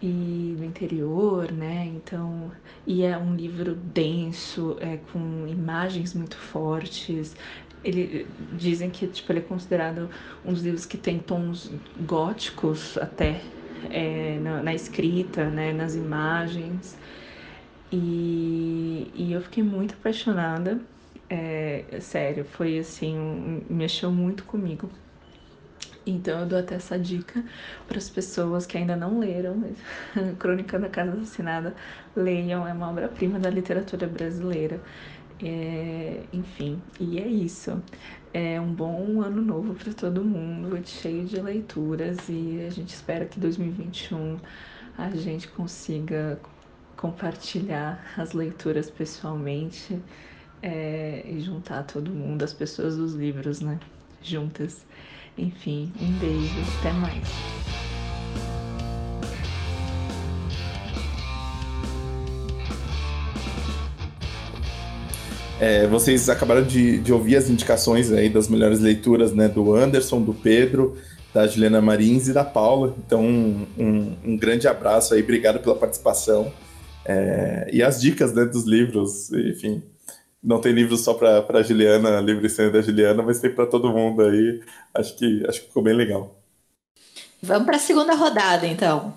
e do interior, né? Então, e é um livro denso, é com imagens muito fortes. Ele dizem que tipo ele é considerado um dos livros que tem tons góticos até é, na, na, escrita, né? Nas imagens. E, e eu fiquei muito apaixonada. É, sério, foi assim, um, mexeu muito comigo. Então eu dou até essa dica para as pessoas que ainda não leram (laughs) Crônica da Casa Assassinada, leiam, é uma obra-prima da literatura brasileira. É, enfim, e é isso. É um bom ano novo para todo mundo, cheio de leituras e a gente espera que 2021 a gente consiga compartilhar as leituras pessoalmente é, e juntar todo mundo, as pessoas dos livros, né? Juntas. Enfim, um beijo, até mais. É, vocês acabaram de, de, ouvir as indicações aí das melhores leituras né, do Anderson, do Pedro, da Juliana Marins e da Paula. Então, um, um, um grande abraço aí, obrigado pela participação. É, e as dicas né, dos livros, enfim, não tem livro só para a Juliana, livro e da Juliana, mas tem para todo mundo aí. Acho que, acho que ficou bem legal. Vamos para a segunda rodada, então.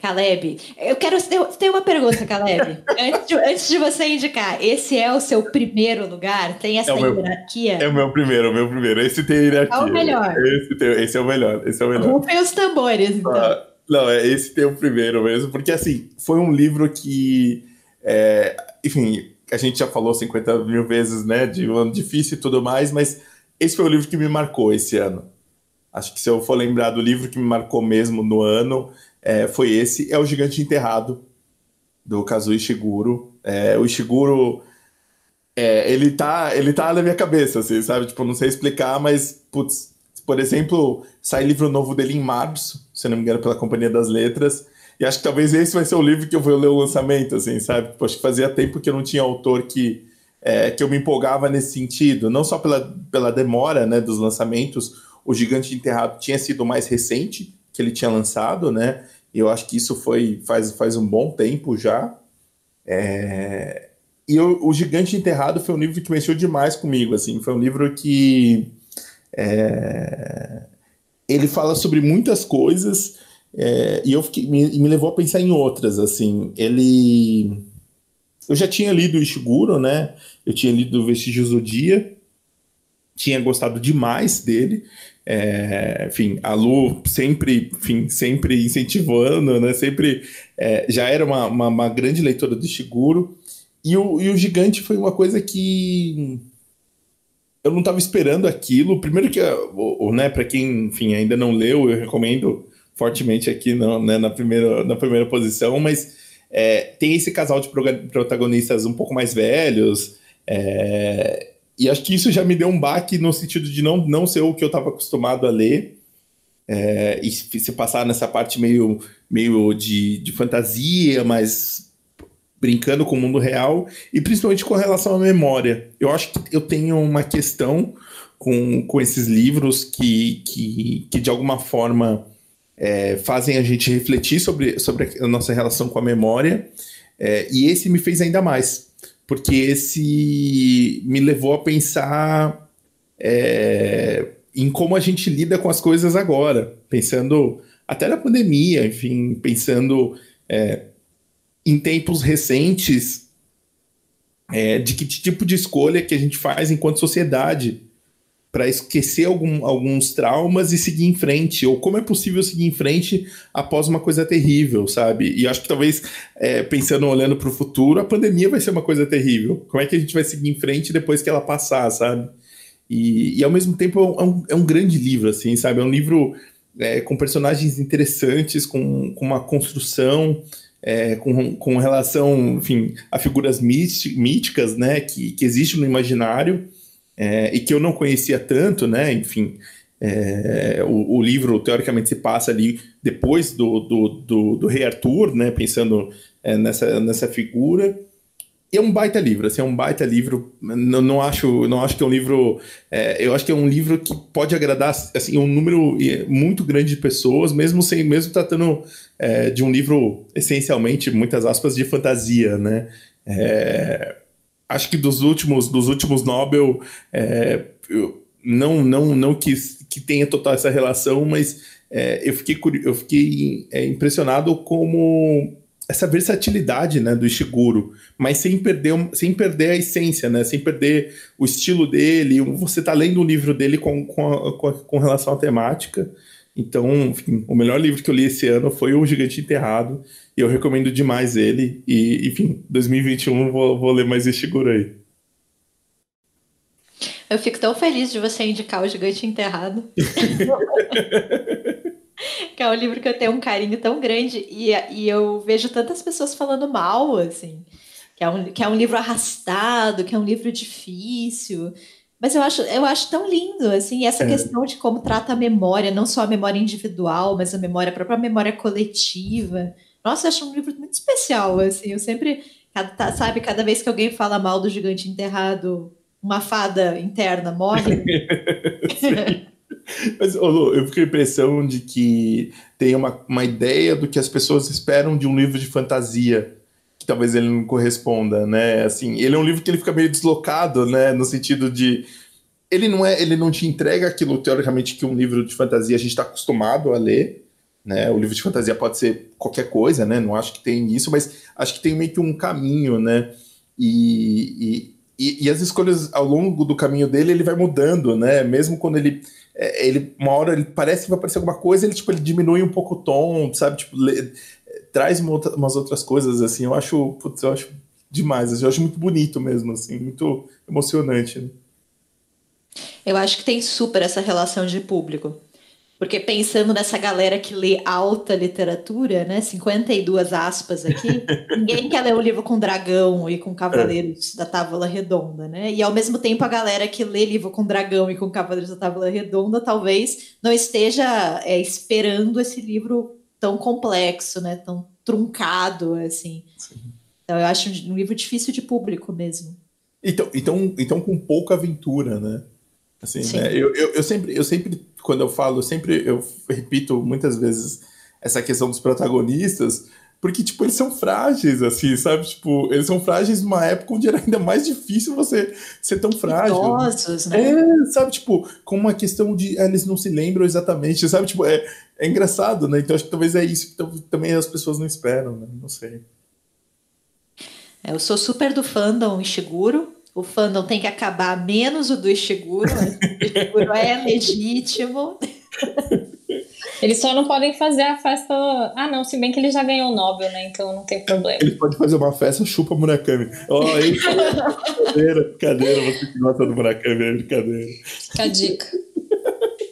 Caleb, eu quero. Tem uma pergunta, Caleb. (laughs) antes, de, antes, de, você indicar, esse é o seu primeiro lugar? Tem essa é hierarquia? é o meu primeiro, o meu primeiro. Esse tem hierarquia. É o melhor. Esse, tem, esse é o melhor. Esse é o melhor. Rufem os tambores, então. Ah, não, é, esse tem o primeiro mesmo, porque assim, foi um livro que. É, enfim, a gente já falou 50 mil vezes, né, de um ano difícil e tudo mais, mas esse foi o livro que me marcou esse ano. Acho que se eu for lembrar do livro que me marcou mesmo no ano, é, foi esse, é O Gigante Enterrado, do Kazuo Ishiguro. É, o Ishiguro, é, ele, tá, ele tá na minha cabeça, assim, sabe? Tipo, não sei explicar, mas, putz, por exemplo, sai livro novo dele em março, se não me engano, pela Companhia das Letras, e acho que talvez esse vai ser o livro que eu vou ler o lançamento, assim, sabe? Acho que fazia tempo que eu não tinha autor que, é, que eu me empolgava nesse sentido. Não só pela, pela demora né, dos lançamentos, o Gigante Enterrado tinha sido o mais recente que ele tinha lançado, né? E eu acho que isso foi faz, faz um bom tempo já. É... E eu, o Gigante Enterrado foi um livro que mexeu demais comigo, assim. Foi um livro que... É... Ele fala sobre muitas coisas é, e eu fiquei, me, me, levou a pensar em outras, assim. Ele. Eu já tinha lido o Ishiguro, né? Eu tinha lido Vestígios do Dia, tinha gostado demais dele. É, enfim, a Lu sempre, enfim, sempre incentivando, né? Sempre é, já era uma, uma, uma, grande leitora do Ishiguro. E o, e o Gigante foi uma coisa que eu não estava esperando aquilo. Primeiro que, o, o né, para quem, enfim, ainda não leu, eu recomendo fortemente aqui no, né, na, primeira, na primeira posição, mas é, tem esse casal de protagonistas um pouco mais velhos, é, e acho que isso já me deu um baque no sentido de não, não ser o que eu estava acostumado a ler, é, e se passar nessa parte meio, meio de, de fantasia, mas brincando com o mundo real, e principalmente com relação à memória. Eu acho que eu tenho uma questão com, com esses livros que, que, que de alguma forma é, fazem a gente refletir sobre, sobre a nossa relação com a memória. É, e esse me fez ainda mais, porque esse me levou a pensar é, em como a gente lida com as coisas agora, pensando até na pandemia, enfim, pensando é, em tempos recentes é, de que tipo de escolha que a gente faz enquanto sociedade para esquecer algum, alguns traumas e seguir em frente, ou como é possível seguir em frente após uma coisa terrível, sabe? E acho que talvez, é, pensando, olhando para o futuro, a pandemia vai ser uma coisa terrível. Como é que a gente vai seguir em frente depois que ela passar, sabe? E, e ao mesmo tempo é um, é um grande livro, assim, sabe? É um livro é, com personagens interessantes, com, com uma construção, é, com, com relação, enfim, a figuras míticas, né, que, que existem no imaginário, é, e que eu não conhecia tanto, né? Enfim, é, o, o, livro teoricamente se passa ali depois do, do, do, do Rei Arthur, né? Pensando é, nessa, nessa figura. E é um baita livro, assim, é um baita livro. Não, não acho, não acho que é um livro. É, eu acho que é um livro que pode agradar assim um número muito grande de pessoas, mesmo sem, mesmo tratando é, de um livro essencialmente, muitas aspas, de fantasia, né? É, acho que dos últimos, dos últimos Nobel, é, não, não, não que, que tenha total essa relação, mas é, eu fiquei, eu fiquei é, impressionado como essa versatilidade né, do Ishiguro, mas sem perder, sem perder a essência, né, sem perder o estilo dele. Você está lendo um livro dele com, com, a, com relação à temática. Então, enfim, o melhor livro que eu li esse ano foi O Gigante Enterrado, e eu recomendo demais ele. E, enfim, 2021 vou, vou ler mais esse Shiguro aí. Eu fico tão feliz de você indicar O Gigante Enterrado. (laughs) que é um livro que eu tenho um carinho tão grande e, e eu vejo tantas pessoas falando mal, assim. Que é, um, que é um livro arrastado, que é um livro difícil. Mas eu acho, eu acho tão lindo, assim, essa é. questão de como trata a memória, não só a memória individual, mas a memória, a própria memória coletiva. Nossa, eu acho um livro muito especial, assim, eu sempre, tá, sabe, cada vez que alguém fala mal do gigante enterrado, uma fada interna morre. (laughs) Mas, Lu, eu fico com a impressão de que tem uma, uma ideia do que as pessoas esperam de um livro de fantasia talvez ele não corresponda, né? Assim, ele é um livro que ele fica meio deslocado, né? No sentido de ele não é, ele não te entrega aquilo teoricamente que um livro de fantasia a gente está acostumado a ler, né? O livro de fantasia pode ser qualquer coisa, né? Não acho que tem isso, mas acho que tem meio que um caminho, né? E, e, e as escolhas ao longo do caminho dele ele vai mudando, né? Mesmo quando ele é, ele uma hora ele parece que vai aparecer alguma coisa, ele tipo ele diminui um pouco o tom, sabe? Tipo, traz uma outra, umas outras coisas, assim, eu acho, putz, eu acho demais, assim, eu acho muito bonito mesmo, assim, muito emocionante. Né? Eu acho que tem super essa relação de público. Porque pensando nessa galera que lê alta literatura, né? 52 aspas aqui, (laughs) ninguém quer ler um livro com dragão e com cavaleiros é. da Távola Redonda, né? E ao mesmo tempo a galera que lê livro com dragão e com cavaleiros da Távola Redonda talvez não esteja é, esperando esse livro tão complexo, né? Tão truncado, assim. Sim. Então eu acho um livro difícil de público mesmo. Então, então, então com pouca aventura, né? Assim, né? Eu, eu, eu, sempre, eu sempre, quando eu falo, eu sempre eu repito muitas vezes essa questão dos protagonistas, porque, tipo, eles são frágeis, assim, sabe? Tipo, eles são frágeis numa época onde era ainda mais difícil você ser tão frágil. Idosos, né? É, sabe? Tipo, com uma questão de ah, eles não se lembram exatamente, sabe? Tipo, é, é engraçado, né? Então acho que talvez é isso que também as pessoas não esperam, né? Não sei. É, eu sou super do fandom Ishiguro. O fandom tem que acabar menos o do Ishiguro. o Ishiguro é legítimo. Eles só não podem fazer a festa. Ah, não, se bem que ele já ganhou o Nobel, né? Então não tem problema. Ele pode fazer uma festa, chupa Murakami. Ó, oh, aí. (laughs) brincadeira, brincadeira. Você que gosta do Murakami, é brincadeira. Fica a dica.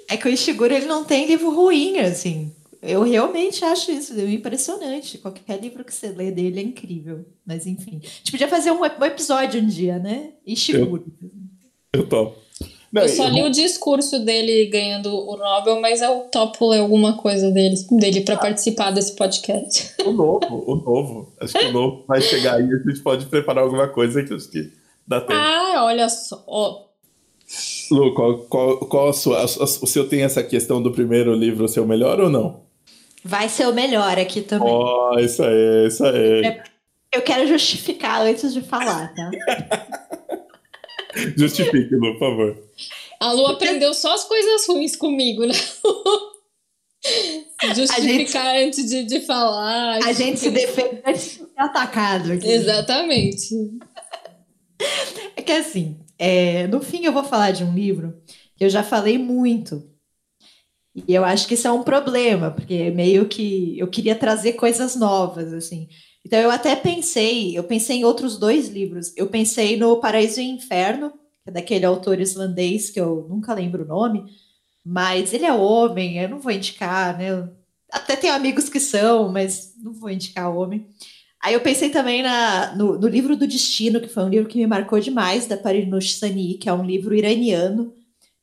É que o Ishiguro ele não tem livro ruim, assim. Eu realmente acho isso impressionante. Qualquer livro que você lê dele é incrível. Mas enfim. A gente podia fazer um episódio um dia, né? Ishiguro. Eu, eu topo. Não, eu só li o discurso dele ganhando o Nobel, mas eu topo ler alguma coisa dele, dele para participar desse podcast. (laughs) O novo, o novo. Acho que o novo vai chegar aí, a gente pode preparar alguma coisa que acho que dá tempo. Ah, olha só. Lu, qual, qual, qual a sua. o seu tem essa questão do primeiro livro ser o melhor ou não? Vai ser o melhor aqui também. Ó, oh, isso aí, isso aí. Eu quero justificar antes de falar, tá? (laughs) Justifique, Lu, por favor. A Lu aprendeu só as coisas ruins comigo, né? (laughs) Justificar gente, antes de, de falar. A gente se defende antes de ser atacado aqui. Exatamente. É que assim, é, no fim eu vou falar de um livro que eu já falei muito. E eu acho que isso é um problema, porque meio que eu queria trazer coisas novas, assim. Então eu até pensei, eu pensei em outros dois livros. Eu pensei no Paraíso e Inferno, que é daquele autor islandês que eu nunca lembro o nome, mas ele é homem, eu não vou indicar, né? Até tenho amigos que são, mas não vou indicar homem. Aí eu pensei também na, no, no, livro do Destino, que foi um livro que me marcou demais, da Parinush Sani, que é um livro iraniano.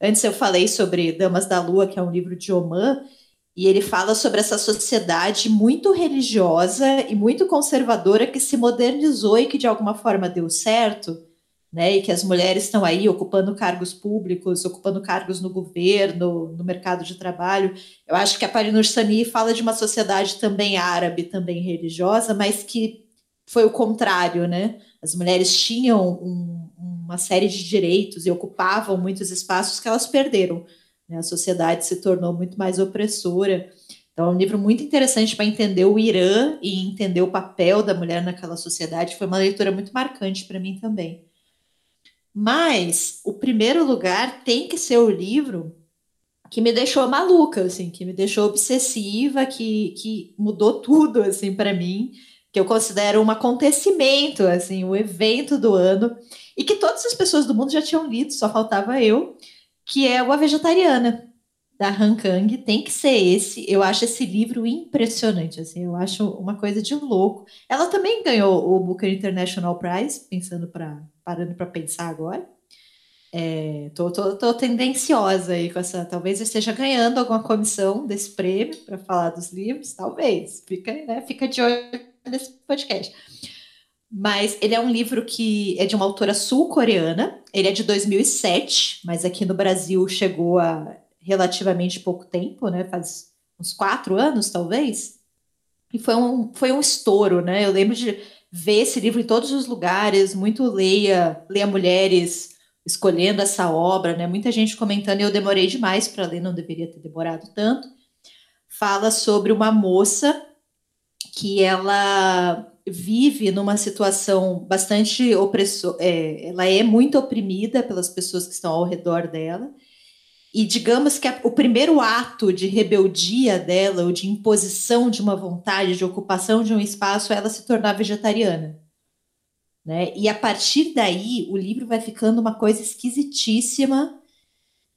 Antes eu falei sobre Damas da Lua, que é um livro de Oman, e ele fala sobre essa sociedade muito religiosa e muito conservadora que se modernizou e que de alguma forma deu certo, né? E que as mulheres estão aí ocupando cargos públicos, ocupando cargos no governo, no mercado de trabalho. Eu acho que a Parinur Sani fala de uma sociedade também árabe, também religiosa, mas que foi o contrário, né? As mulheres tinham um, uma série de direitos e ocupavam muitos espaços que elas perderam né? A sociedade se tornou muito mais opressora. Então, é um livro muito interessante para entender o Irã e entender o papel da mulher naquela sociedade. Foi uma leitura muito marcante para mim também. Mas o primeiro lugar tem que ser o livro que me deixou maluca, assim, que me deixou obsessiva, que, que mudou tudo, assim, para mim, que eu considero um acontecimento, assim, o um evento do ano, e que todas as pessoas do mundo já tinham lido, só faltava eu, que é o A Vegetariana, da Han Kang. Tem que ser esse. Eu acho esse livro impressionante, assim, eu acho uma coisa de louco. Ela também ganhou o Booker International Prize, pensando para parando para pensar agora. É, tô, tô, tô, tendenciosa aí com essa. Talvez eu esteja ganhando alguma comissão desse prêmio para falar dos livros, talvez. Fica, né, fica de olho nesse podcast. Mas ele é um livro que é de uma autora sul-coreana. Ele é de 2007, mas aqui no Brasil chegou há relativamente pouco tempo, né? Faz uns quatro anos, talvez. E foi um, foi um estouro, né? Eu lembro de ver esse livro em todos os lugares, muito leia, leia mulheres escolhendo essa obra, né? Muita gente comentando, eu demorei demais para ler, não deveria ter demorado tanto. Fala sobre uma moça que ela vive numa situação bastante opressora, é, ela é muito oprimida pelas pessoas que estão ao redor dela. E digamos que a, o primeiro ato de rebeldia dela, ou de imposição de uma vontade, de ocupação de um espaço, é ela se tornar vegetariana. Né? E a partir daí, o livro vai ficando uma coisa esquisitíssima,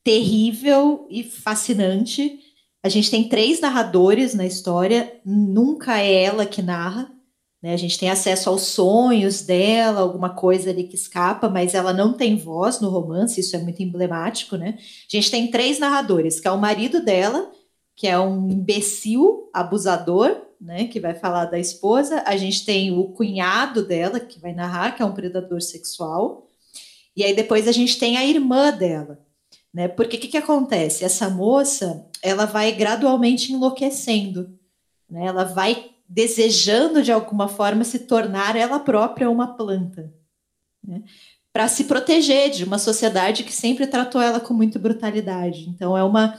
terrível e fascinante. A gente tem três narradores na história, nunca é ela que narra. Né? A gente tem acesso aos sonhos dela, alguma coisa ali que escapa, mas ela não tem voz no romance, isso é muito emblemático, né? A gente tem três narradores, que é o marido dela, que é um imbecil abusador, né, que vai falar da esposa. A gente tem o cunhado dela, que vai narrar, que é um predador sexual. E aí depois a gente tem a irmã dela, né? Porque o que, que acontece? Essa moça, ela vai gradualmente enlouquecendo, né? Ela vai desejando de alguma forma se tornar ela própria uma planta, né? para se proteger de uma sociedade que sempre tratou ela com muita brutalidade. Então é uma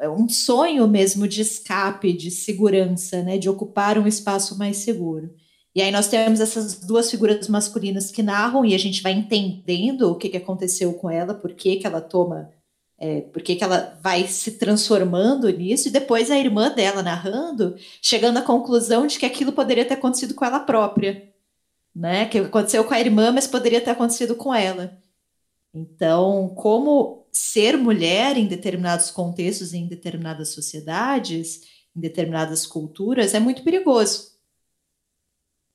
é um sonho mesmo de escape, de segurança, né? de ocupar um espaço mais seguro. E aí nós temos essas duas figuras masculinas que narram e a gente vai entendendo o que, que aconteceu com ela, por que, que ela toma é, porque que ela vai se transformando nisso, e depois a irmã dela narrando, chegando à conclusão de que aquilo poderia ter acontecido com ela própria. Né? Que aconteceu com a irmã, mas poderia ter acontecido com ela. Então, como ser mulher em determinados contextos, em determinadas sociedades, em determinadas culturas, é muito perigoso.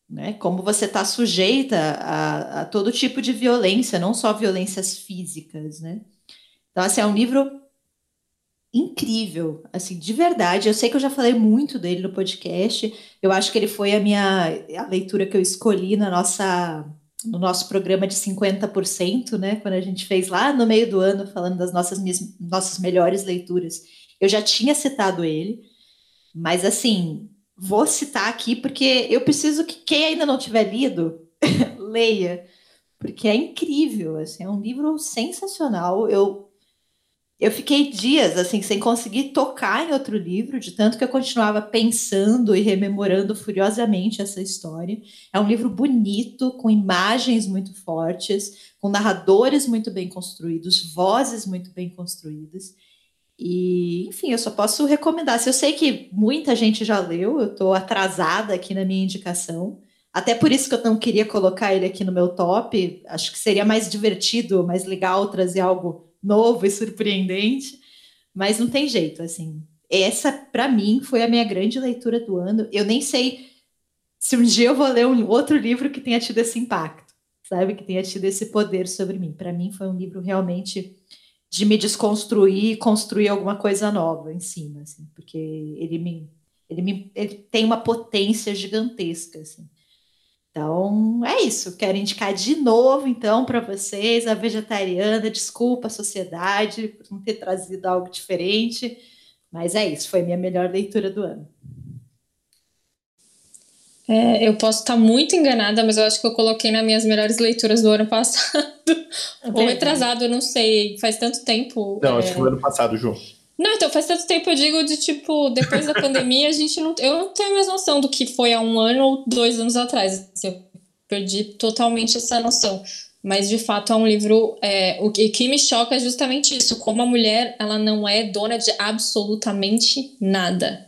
Né? Como você está sujeita a, a todo tipo de violência, não só violências físicas, né? Então, assim, é um livro incrível, assim, de verdade. Eu sei que eu já falei muito dele no podcast. Eu acho que ele foi a minha a leitura que eu escolhi na nossa no nosso programa de 50%, né, quando a gente fez lá no meio do ano falando das nossas nossas melhores leituras. Eu já tinha citado ele, mas assim, vou citar aqui porque eu preciso que quem ainda não tiver lido, (laughs) leia, porque é incrível, assim, é um livro sensacional. Eu eu fiquei dias assim sem conseguir tocar em outro livro, de tanto que eu continuava pensando e rememorando furiosamente essa história. É um livro bonito, com imagens muito fortes, com narradores muito bem construídos, vozes muito bem construídas. E, enfim, eu só posso recomendar. Se eu sei que muita gente já leu, eu estou atrasada aqui na minha indicação. Até por isso que eu não queria colocar ele aqui no meu top. Acho que seria mais divertido, mais legal trazer algo novo e surpreendente, mas não tem jeito, assim. Essa, para mim, foi a minha grande leitura do ano. Eu nem sei se um dia eu vou ler um outro livro que tenha tido esse impacto, sabe? Que tenha tido esse poder sobre mim. Para mim, foi um livro realmente de me desconstruir e construir alguma coisa nova em cima, assim, porque ele me, ele me, ele tem uma potência gigantesca, assim. Então, é isso. Quero indicar de novo, então, para vocês, a vegetariana. Desculpa a sociedade por não ter trazido algo diferente. Mas é isso, foi minha melhor leitura do ano. É, eu posso estar muito enganada, mas eu acho que eu coloquei nas minhas melhores leituras do ano passado. É Ou retrasado, eu não sei. Faz tanto tempo. Não, é... acho que foi ano passado, João. Não, então faz tanto tempo, eu digo de tipo, depois da pandemia, a gente não. Eu não tenho mais noção do que foi há um ano ou dois anos atrás. Assim, eu perdi totalmente essa noção. Mas de fato é um livro. É, o que, que me choca é justamente isso: como a mulher ela não é dona de absolutamente nada.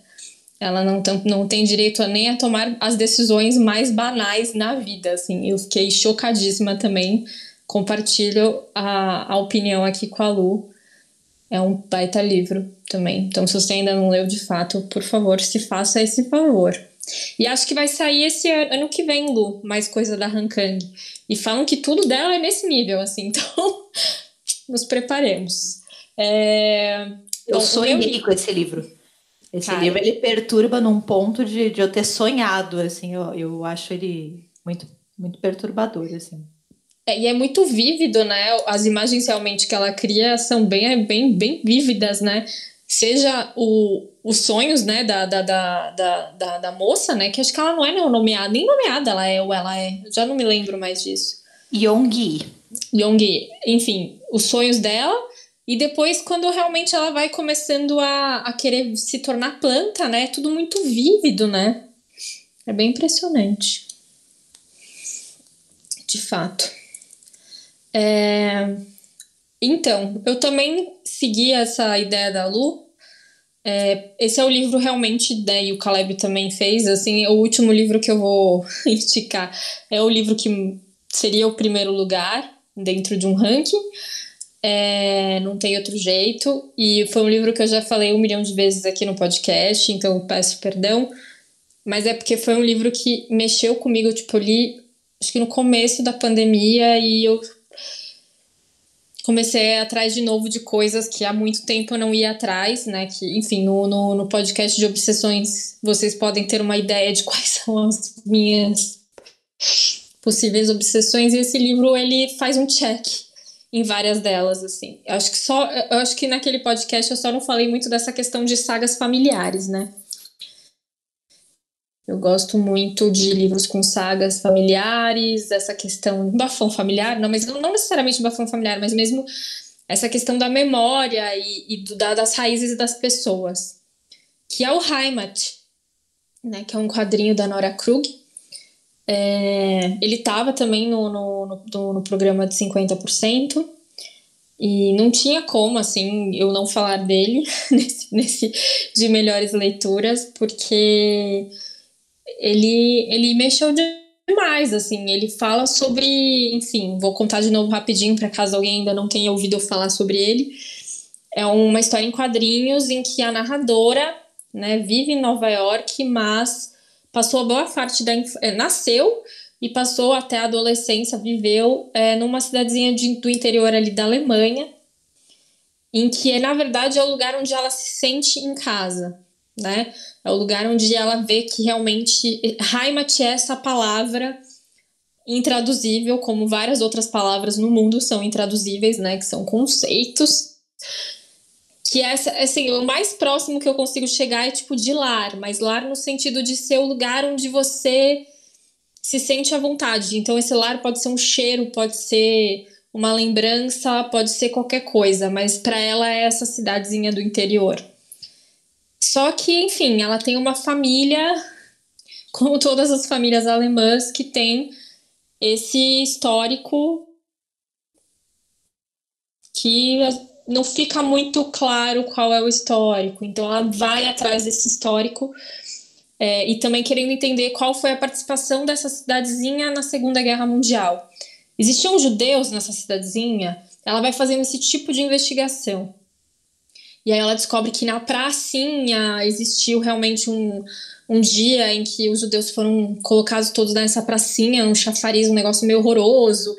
Ela não, não tem direito a nem a tomar as decisões mais banais na vida. Assim, eu fiquei chocadíssima também. Compartilho a, a opinião aqui com a Lu é um baita livro também. Então, se você ainda não leu de fato, por favor, se faça esse favor. E acho que vai sair esse ano, ano que vem, Lu, mais coisa da Hankang. E falam que tudo dela é nesse nível, assim. (laughs) Então, nos preparemos. É... Eu Bom, sonhei meu... com esse livro. Esse Cara, livro ele perturba num ponto de, de eu ter sonhado, assim. Eu, eu acho ele muito, muito perturbador, assim. É, e é muito vívido, né? As imagens realmente que ela cria são bem, bem, bem vívidas, né? Seja o, os sonhos, né, da, da, da, da, da, moça, né? Que acho que ela não é nomeada, nem nomeada ela é, ou ela é. Já não me lembro mais disso. Yonggi. Yonggi. Enfim, os sonhos dela. E depois, quando realmente ela vai começando a, a querer se tornar planta, né? Tudo muito vívido, né? É bem impressionante. De fato. É... Então, eu também segui essa ideia da Lu. É, esse é o livro realmente, né, e o Caleb também fez, assim, o último livro que eu vou (laughs) indicar é o livro que seria o primeiro lugar dentro de um ranking, é, não tem outro jeito, e foi um livro que eu já falei um milhão de vezes aqui no podcast, então peço perdão, mas é porque foi um livro que mexeu comigo, tipo, eu li, acho que no começo da pandemia, e eu comecei atrás de novo de coisas que há muito tempo eu não ia atrás, né? Que, enfim, no, no, no, podcast de obsessões vocês podem ter uma ideia de quais (laughs) são as minhas possíveis obsessões. E esse livro ele faz um check em várias delas, assim. Eu acho que só, eu acho que naquele podcast eu só não falei muito dessa questão de sagas familiares, né? Eu gosto muito de livros com sagas familiares, essa questão bafão familiar, não, mas não necessariamente bafão familiar, mas mesmo essa questão da memória e, e do, da, das raízes das pessoas, que é o Heimat, né, que é um quadrinho da Nora Krug. É, ele estava também no, no, no, no programa de 50%, e não tinha como, assim, eu não falar dele (laughs) nesse, nesse de melhores leituras, porque ele, ele mexeu demais, assim, ele fala sobre, enfim, vou contar de novo rapidinho para caso alguém ainda não tenha ouvido eu falar sobre ele. É uma história em quadrinhos em que a narradora, né, vive em Nova York, mas passou boa parte da é, nasceu e passou até a adolescência, viveu é, numa cidadezinha de, do interior ali da Alemanha, em que na verdade é o lugar onde ela se sente em casa né? É o lugar onde ela vê que realmente Heimat é essa palavra intraduzível, como várias outras palavras no mundo são intraduzíveis, né? Que são conceitos. Que essa, assim, o mais próximo que eu consigo chegar é tipo de lar, mas lar no sentido de ser o lugar onde você se sente à vontade. Então, esse lar pode ser um cheiro, pode ser uma lembrança, pode ser qualquer coisa, mas para ela é essa cidadezinha do interior. Só que, enfim, ela tem uma família, como todas as famílias alemãs, que tem esse histórico que não fica muito claro qual é o histórico. Então ela vai atrás desse histórico é, e também querendo entender qual foi a participação dessa cidadezinha na Segunda Guerra Mundial. Existiam judeus nessa cidadezinha? Ela vai fazendo esse tipo de investigação. E aí ela descobre que na pracinha existiu realmente um, um dia em que os judeus foram colocados todos nessa pracinha, um chafariz, um negócio meio horroroso.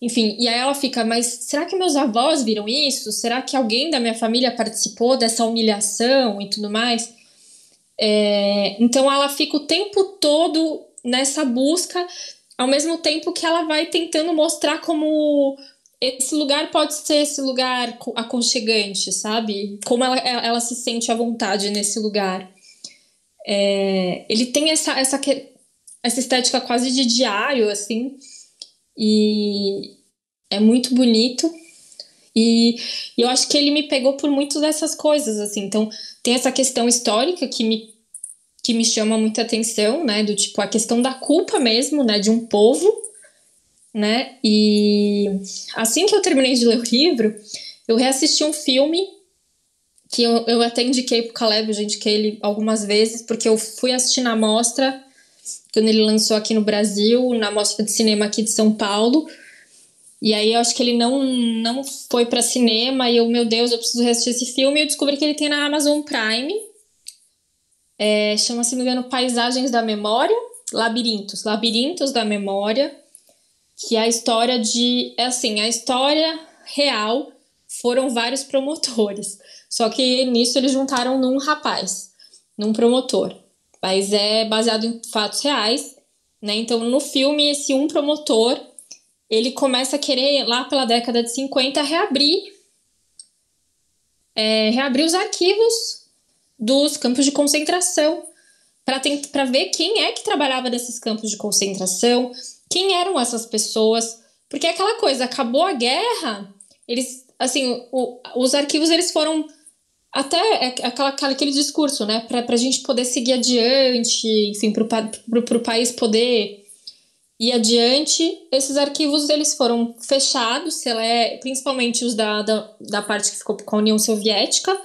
Enfim, e aí ela fica, mas será que meus avós viram isso? Será que alguém da minha família participou dessa humilhação e tudo mais? É, então ela fica o tempo todo nessa busca, ao mesmo tempo que ela vai tentando mostrar como esse lugar pode ser esse lugar aconchegante, sabe? Como ela, ela se sente à vontade nesse lugar. É, ele tem essa, essa, essa estética quase de diário, assim, e é muito bonito. E, e eu acho que ele me pegou por muitas dessas coisas, assim. Então, tem essa questão histórica que me, que me chama muita atenção, né? Do tipo, a questão da culpa mesmo, né? De um povo, né? E assim que eu terminei de ler o livro, eu reassisti um filme que eu, eu até indiquei pro Caleb, eu já indiquei ele algumas vezes, porque eu fui assistir na mostra quando ele lançou aqui no Brasil, na Mostra de Cinema aqui de São Paulo. E aí eu acho que ele não, não foi para cinema e eu, meu Deus, eu preciso assistir esse filme. E eu descobri que ele tem na Amazon Prime. É, chama, se não me engano, Paisagens da Memória, Labirintos, Labirintos da Memória, que a história de, é assim, a história real foram vários promotores. Só que nisso eles juntaram num rapaz, num promotor mas é baseado em fatos reais, né? Então, no filme, esse um promotor, ele começa a querer, lá pela década de 50, reabrir, é, reabrir os arquivos dos campos de concentração, para ver quem é que trabalhava nesses campos de concentração, quem eram essas pessoas, porque é aquela coisa, acabou a guerra, eles, assim, o, os arquivos eles foram até é aquela, aquele discurso, né, para a gente poder seguir adiante, enfim, para o país poder ir adiante, esses arquivos eles foram fechados, é, principalmente os da, da, da, parte que ficou com a União Soviética,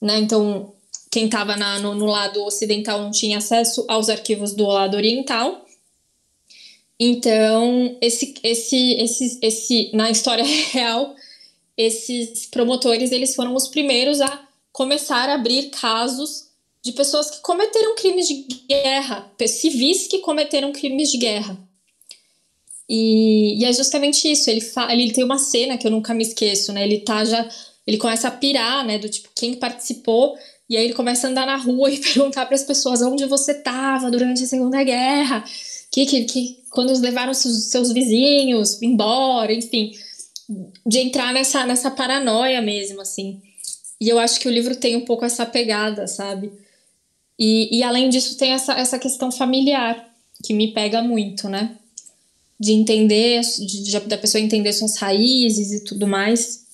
né, então quem estava no, no lado ocidental não tinha acesso aos arquivos do lado oriental, então, esse, esse, esse, esse, na história (laughs) real, esses promotores eles foram os primeiros a começar a abrir casos de pessoas que cometeram crimes de guerra, civis que cometeram crimes de guerra. E, e é justamente isso. Ele, ele tem uma cena que eu nunca me esqueço, né? Ele tá já. Ele começa a pirar, né? Do tipo, quem participou. E aí ele começa a andar na rua (laughs) e perguntar para as pessoas onde você estava durante a Segunda Guerra, que, que, que quando levaram seus, seus vizinhos embora, enfim de entrar nessa, nessa paranoia mesmo, assim. E eu acho que o livro tem um pouco essa pegada, sabe? E, e além disso, tem essa, essa questão familiar, que me pega muito, né? De entender, de, de, da pessoa entender suas raízes e tudo mais.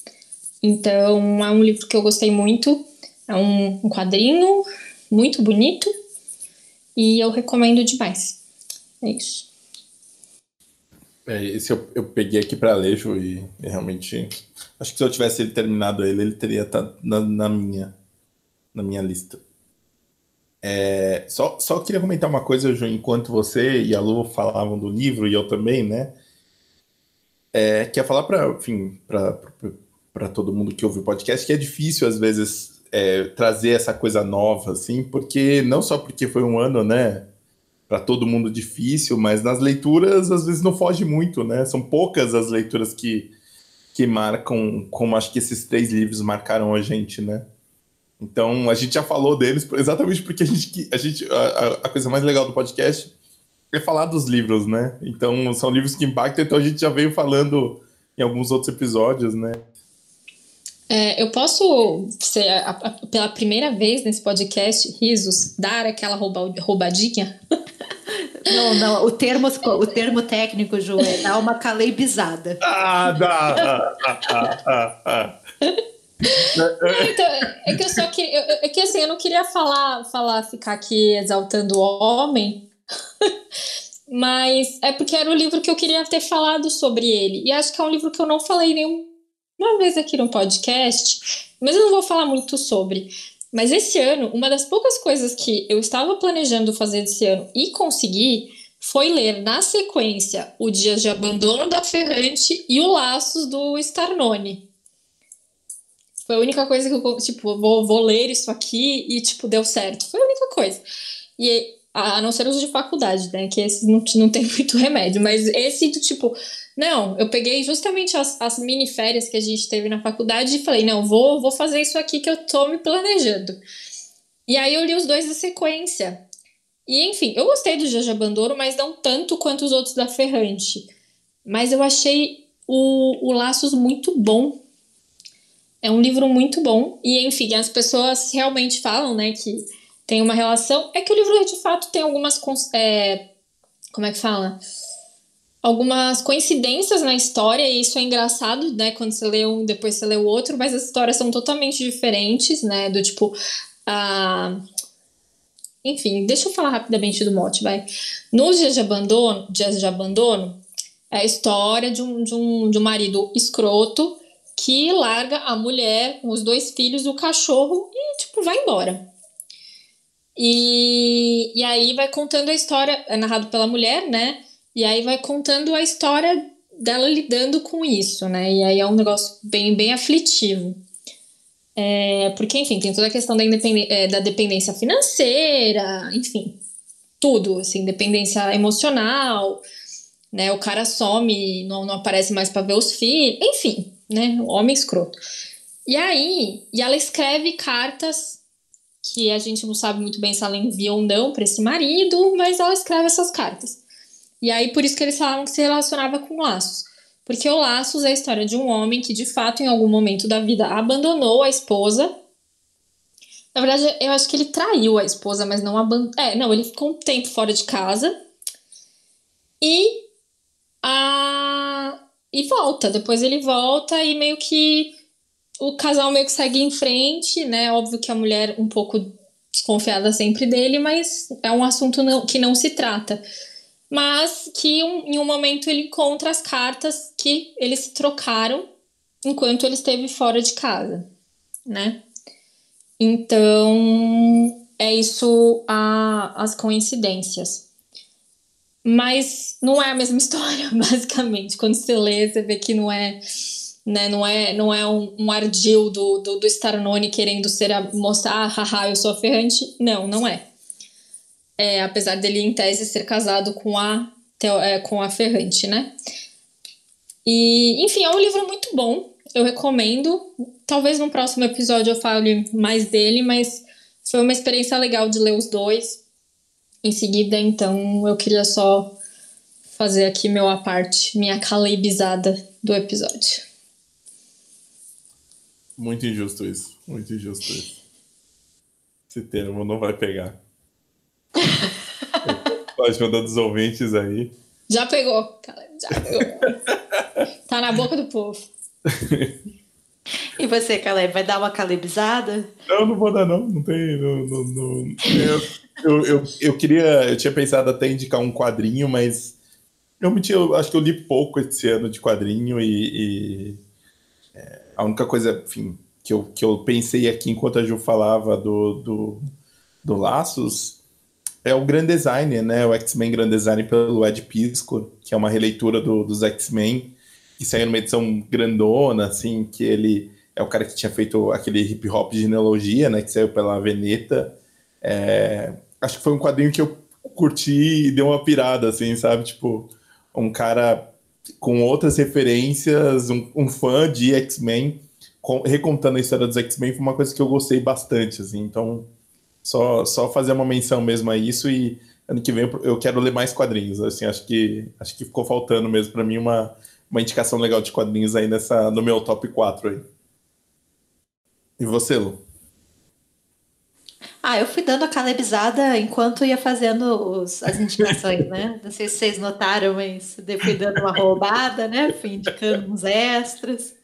Então, é um livro que eu gostei muito. É um, um quadrinho muito bonito. E eu recomendo demais. É isso. É, esse eu, eu peguei aqui para Ju, e, e, realmente. Acho que se eu tivesse ele terminado ele, ele teria estado na, na, minha, na minha lista. É, só, só queria comentar uma coisa, Ju, enquanto você e a Lu falavam do livro, e eu também, né? É, quer falar para para todo mundo que ouve o podcast que é difícil, às vezes, é, trazer essa coisa nova, assim, porque não só porque foi um ano, né? Para todo mundo difícil, mas nas leituras às vezes não foge muito, né? São poucas as leituras que, que marcam, como acho que esses três livros marcaram a gente, né? Então a gente já falou deles exatamente porque a gente, a, gente a, a coisa mais legal do podcast é falar dos livros, né? Então são livros que impactam, então a gente já veio falando em alguns outros episódios, né? É, eu posso ser a, a, pela primeira vez nesse podcast, risos, dar aquela rouba, roubadinha? (laughs) Não, não, o termo, o termo técnico, Ju, é dar uma caleibizada. (laughs) Ah, dá! então, é que eu só queria. É que assim, eu não queria falar, falar ficar aqui exaltando o homem, (laughs) mas é porque era o livro que eu queria ter falado sobre ele. E acho que é um livro que eu não falei nenhuma vez aqui no podcast, mas eu não vou falar muito sobre. Mas esse ano, uma das poucas coisas que eu estava planejando fazer esse ano e consegui foi ler na sequência O Dias de Abandono da Ferrante e O Laços do Starnone. Foi a única coisa que eu, tipo, vou, vou ler isso aqui e, tipo, deu certo. Foi a única coisa. E a não ser os de faculdade, né? Que esses não, não tem (laughs) muito remédio. Mas esse tipo, não, eu peguei justamente as, as mini férias que a gente teve na faculdade e falei, não, vou, vou fazer isso aqui que eu tô me planejando. E aí eu li os dois da sequência. E enfim, eu gostei do Jaja Bandoro, mas não tanto quanto os outros da Ferrante. Mas eu achei o, o Laços muito bom. É um livro muito bom. E, enfim, as pessoas realmente falam, né, que tem uma relação. É que o livro, de fato, tem algumas. É, como é que fala? Algumas coincidências na história, e isso é engraçado, né? Quando você lê um, depois você lê o outro, mas as histórias são totalmente diferentes, né? Do tipo. A... Enfim, deixa eu falar rapidamente do mote, vai. Nos dias de abandono, dias de abandono, é a história de um, de um, de um marido escroto que larga a mulher, os dois filhos, o cachorro e, tipo, vai embora. E, e aí vai contando a história, é narrado pela mulher, né? E aí vai contando a história dela lidando com isso, né? E aí é um negócio bem, bem aflitivo. É, porque, enfim, tem toda a questão da, é, da dependência financeira, enfim, tudo, assim, dependência emocional, né? O cara some, não, não aparece mais para ver os filhos, enfim, né? O homem escroto. E aí, e ela escreve cartas que a gente não sabe muito bem se ela envia ou não para esse marido, mas ela escreve essas cartas. E aí, por isso que eles falavam que se relacionava com laços. Porque o Laços é a história de um homem que, de fato, em algum momento da vida, abandonou a esposa. Na verdade, eu acho que ele traiu a esposa, mas não abandonou. É, não, ele ficou um tempo fora de casa. E a e volta. Depois ele volta e meio que o casal meio que segue em frente, né? Óbvio que a mulher um pouco desconfiada sempre dele, mas é um assunto não, que não se trata. Mas que um, em um momento ele encontra as cartas que eles trocaram enquanto ele esteve fora de casa, né? Então, é isso a, as coincidências. Mas não é a mesma (laughs) história, basicamente. Quando você lê, você vê que não é, né, não é, não é um, um ardil do, do, do Starnone querendo ser a, mostrar, ah, haha, eu sou a ferrante. Não, não é. É. Apesar dele, em tese, ser casado com a, é, com a ferrante, né? E, enfim, é um livro muito bom. Eu recomendo. Talvez no próximo episódio eu fale mais dele, mas foi uma experiência legal de ler os dois em seguida, então eu queria só fazer aqui meu a parte, minha caleibizada do episódio. Muito injusto isso, muito injusto isso. Esse termo não vai pegar. Pode mandar dos ouvintes aí. Já pegou, já pegou. tá na boca do povo. E você, Caleb, vai dar uma calebizada? Não, não vou dar, não. Não tem. Não, não, não. Eu, eu, eu, eu, queria. Eu tinha pensado até indicar um quadrinho, mas. Eu, me tinha, eu acho que eu li pouco esse ano de quadrinho e. e é, a única coisa, enfim, que eu, que eu pensei aqui enquanto a Ju falava do, do, do Laços é o Grand Design, né? O X-Men Grand Design pelo Ed Pisco, que é uma releitura do, dos X-Men que saiu numa edição grandona, assim, que ele é o cara que tinha feito aquele hip hop genealogia, né, que saiu pela Veneta. É, acho que foi um quadrinho que eu curti e deu uma pirada, assim, sabe? Tipo, um cara com outras referências, um, um fã de X-Men, recontando a história dos X-Men, foi uma coisa que eu gostei bastante, assim. Então, só, só fazer uma menção mesmo a isso e ano que vem eu quero ler mais quadrinhos, assim, acho que acho que ficou faltando mesmo para mim uma uma indicação legal de quadrinhos aí nessa, no meu top 4 aí. E você, Lu? Ah, eu fui dando a calebizada enquanto ia fazendo os, as indicações, né? Não sei se vocês notaram, mas fui dando uma roubada, né? Fui indicando uns extras.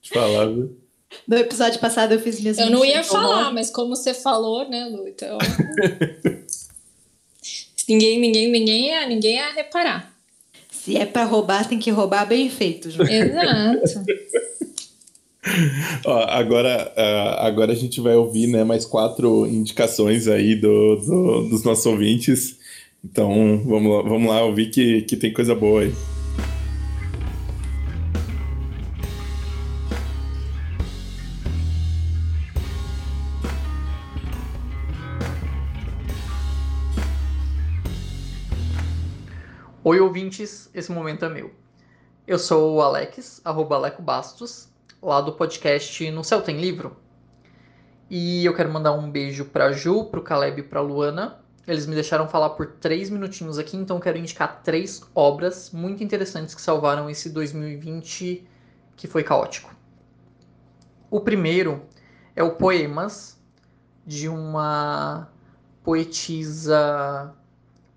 Te falar, viu? No episódio passado eu fiz minhas Eu não ia falar, mas como você falou, né, Lu? Então. (laughs) ninguém, ninguém, ninguém ia, ninguém ia reparar. Se é para roubar, tem que roubar bem feito, Ju. Exato. (laughs) Ó, agora, uh, agora a gente vai ouvir né, mais quatro indicações aí do, do, dos nossos ouvintes. Então vamos lá, vamos lá ouvir que, que tem coisa boa aí. Oi, ouvintes, esse momento é meu. Eu sou o Alex, arroba Aleco Bastos, lá do podcast No Céu Tem Livro. E eu quero mandar um beijo pra Ju, pro Caleb e pra Luana. Eles me deixaram falar por três minutinhos aqui, então eu quero indicar três obras muito interessantes que salvaram esse 2020 que foi caótico. O primeiro é o Poemas, de uma poetisa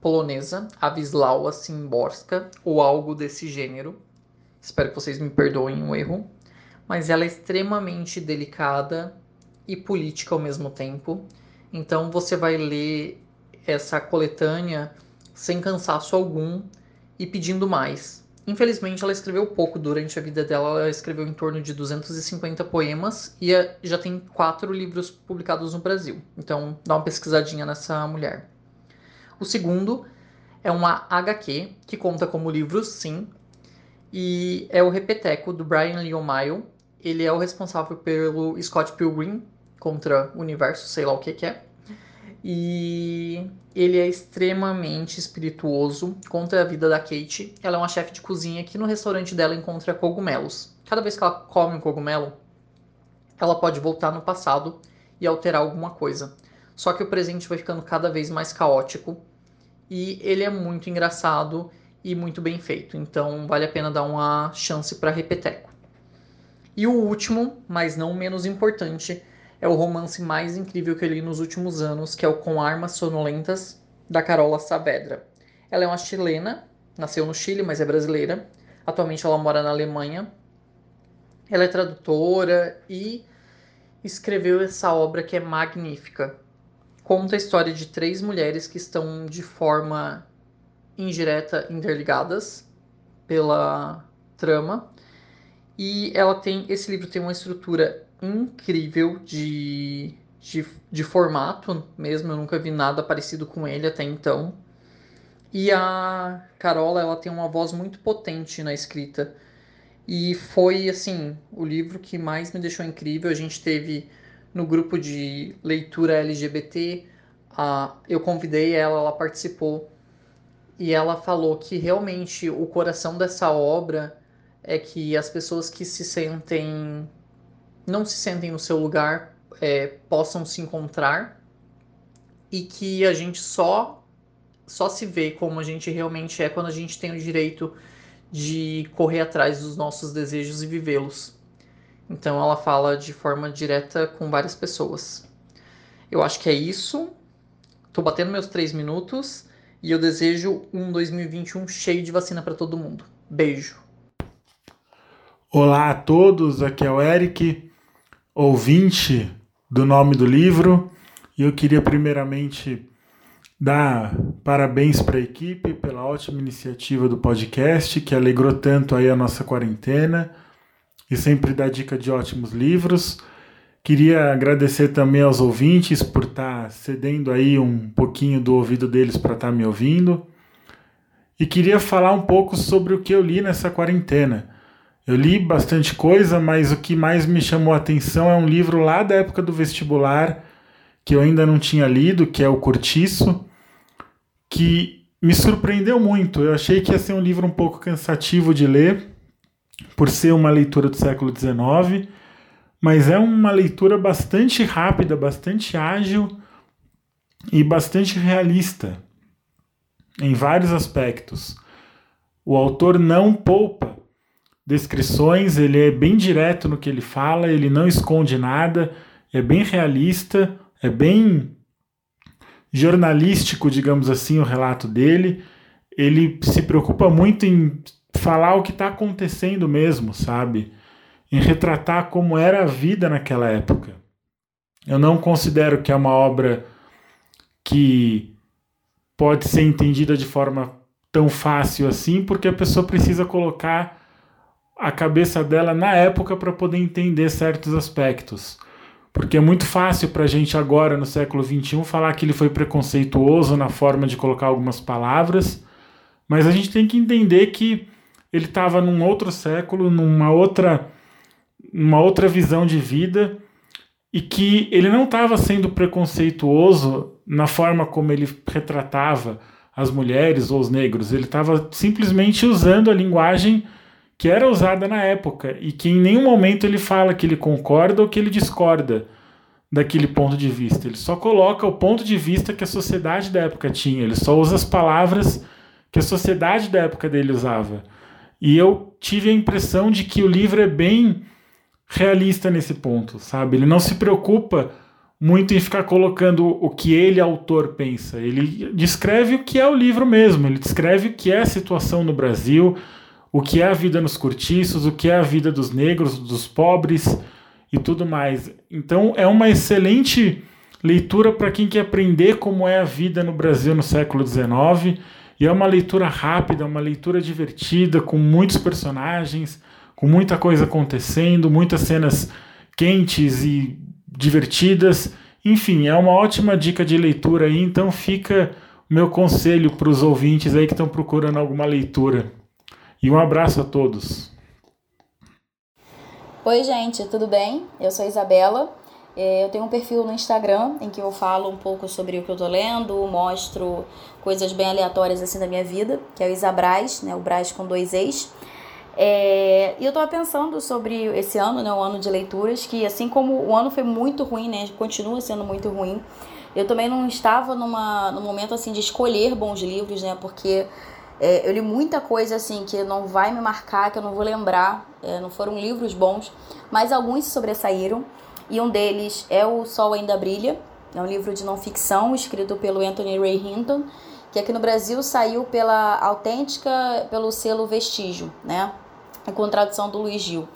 polonesa, a Wisława Szymborska, ou algo desse gênero. Espero que vocês me perdoem o erro. Mas ela é extremamente delicada e política ao mesmo tempo. Então você vai ler essa coletânea sem cansaço algum e pedindo mais. Infelizmente, ela escreveu pouco durante a vida dela. Ela escreveu em torno de 250 poemas e é, já tem quatro livros publicados no Brasil. Então, dá uma pesquisadinha nessa mulher. O segundo é uma HQ que conta como livro, sim, e é o Repeteco do Brian Lee O'Malley. Ele é o responsável pelo Scott Pilgrim contra o universo, sei lá o que, que é. E ele é extremamente espirituoso contra a vida da Kate. Ela é uma chefe de cozinha que no restaurante dela encontra cogumelos. Cada vez que ela come um cogumelo, ela pode voltar no passado e alterar alguma coisa. Só que o presente vai ficando cada vez mais caótico e ele é muito engraçado e muito bem feito. Então vale a pena dar uma chance para Repeteco. E o último, mas não menos importante, é o romance mais incrível que eu li nos últimos anos, que é o Com Armas Sonolentas, da Carola Saavedra. Ela é uma chilena, nasceu no Chile, mas é brasileira. Atualmente ela mora na Alemanha. Ela é tradutora e escreveu essa obra que é magnífica conta a história de três mulheres que estão de forma indireta interligadas pela trama. E ela tem. Esse livro tem uma estrutura incrível de, de, de formato mesmo. Eu nunca vi nada parecido com ele até então. E a Carola ela tem uma voz muito potente na escrita. E foi assim, o livro que mais me deixou incrível. A gente teve no grupo de leitura LGBT. Uh, eu convidei ela, ela participou e ela falou que realmente o coração dessa obra é que as pessoas que se sentem não se sentem no seu lugar é, possam se encontrar e que a gente só só se vê como a gente realmente é quando a gente tem o direito de correr atrás dos nossos desejos e vivê-los. Então ela fala de forma direta com várias pessoas. Eu acho que é isso. Tô batendo meus três minutos e eu desejo um 2021 cheio de vacina para todo mundo. Beijo. Olá a todos, aqui é o Eric, ouvinte do nome do livro, e eu queria primeiramente dar parabéns para a equipe pela ótima iniciativa do podcast que alegrou tanto aí a nossa quarentena e sempre dá dica de ótimos livros. Queria agradecer também aos ouvintes por estar tá cedendo aí um pouquinho do ouvido deles para estar tá me ouvindo. E queria falar um pouco sobre o que eu li nessa quarentena. Eu li bastante coisa, mas o que mais me chamou a atenção é um livro lá da época do vestibular, que eu ainda não tinha lido, que é O Cortiço, que me surpreendeu muito. Eu achei que ia ser um livro um pouco cansativo de ler, por ser uma leitura do século XIX, mas é uma leitura bastante rápida, bastante ágil e bastante realista em vários aspectos. O autor não poupa descrições, ele é bem direto no que ele fala, ele não esconde nada, é bem realista, É bem jornalístico, digamos assim, o relato dele. Ele se preocupa muito em falar o que está acontecendo mesmo, sabe? Em retratar como era a vida naquela época. Eu não considero que é uma obra que pode ser entendida de forma tão fácil assim, porque a pessoa precisa colocar a cabeça dela na época para poder entender certos aspectos. Porque é muito fácil para a gente agora, no século XXI, falar que ele foi preconceituoso na forma de colocar algumas palavras, mas a gente tem que entender que ele estava num outro século, numa outra, numa outra visão de vida, e que ele não estava sendo preconceituoso na forma como ele retratava as mulheres ou os negros, ele estava simplesmente usando a linguagem que era usada na época e que em nenhum momento ele fala que ele concorda ou que ele discorda daquele ponto de vista. Ele só coloca o ponto de vista que a sociedade da época tinha, ele só usa as palavras que a sociedade da época dele usava. E eu tive a impressão de que o livro é bem realista nesse ponto, sabe? Ele não se preocupa muito em ficar colocando o que ele, autor, pensa. Ele descreve o que é o livro mesmo, ele descreve o que é a situação no Brasil, o que é a vida nos cortiços, o que é a vida dos negros, dos pobres e tudo mais. Então é uma excelente leitura para quem quer aprender como é a vida no Brasil no século XIX. E é uma leitura rápida, uma leitura divertida, com muitos personagens, com muita coisa acontecendo, muitas cenas quentes e divertidas. Enfim, é uma ótima dica de leitura aí, então fica o meu conselho para os ouvintes aí que estão procurando alguma leitura. E um abraço a todos. Oi, gente, tudo bem? Eu sou Isabela. É, eu tenho um perfil no Instagram em que eu falo um pouco sobre o que eu tô lendo, mostro coisas bem aleatórias assim da minha vida, que é o Isabraz, né? O Braz com dois ex. É, e eu tava pensando sobre esse ano, né? O ano de leituras, que assim como o ano foi muito ruim, né? Continua sendo muito ruim. Eu também não estava numa, num momento assim de escolher bons livros, né? Porque é, eu li muita coisa assim que não vai me marcar, que eu não vou lembrar. É, não foram livros bons, mas alguns se sobressaíram. E um deles é O Sol Ainda Brilha. É um livro de não ficção escrito pelo Anthony Ray Hinton, que aqui no Brasil saiu pela autêntica, pelo selo Vestígio, né? Com tradução do Luiz Gil.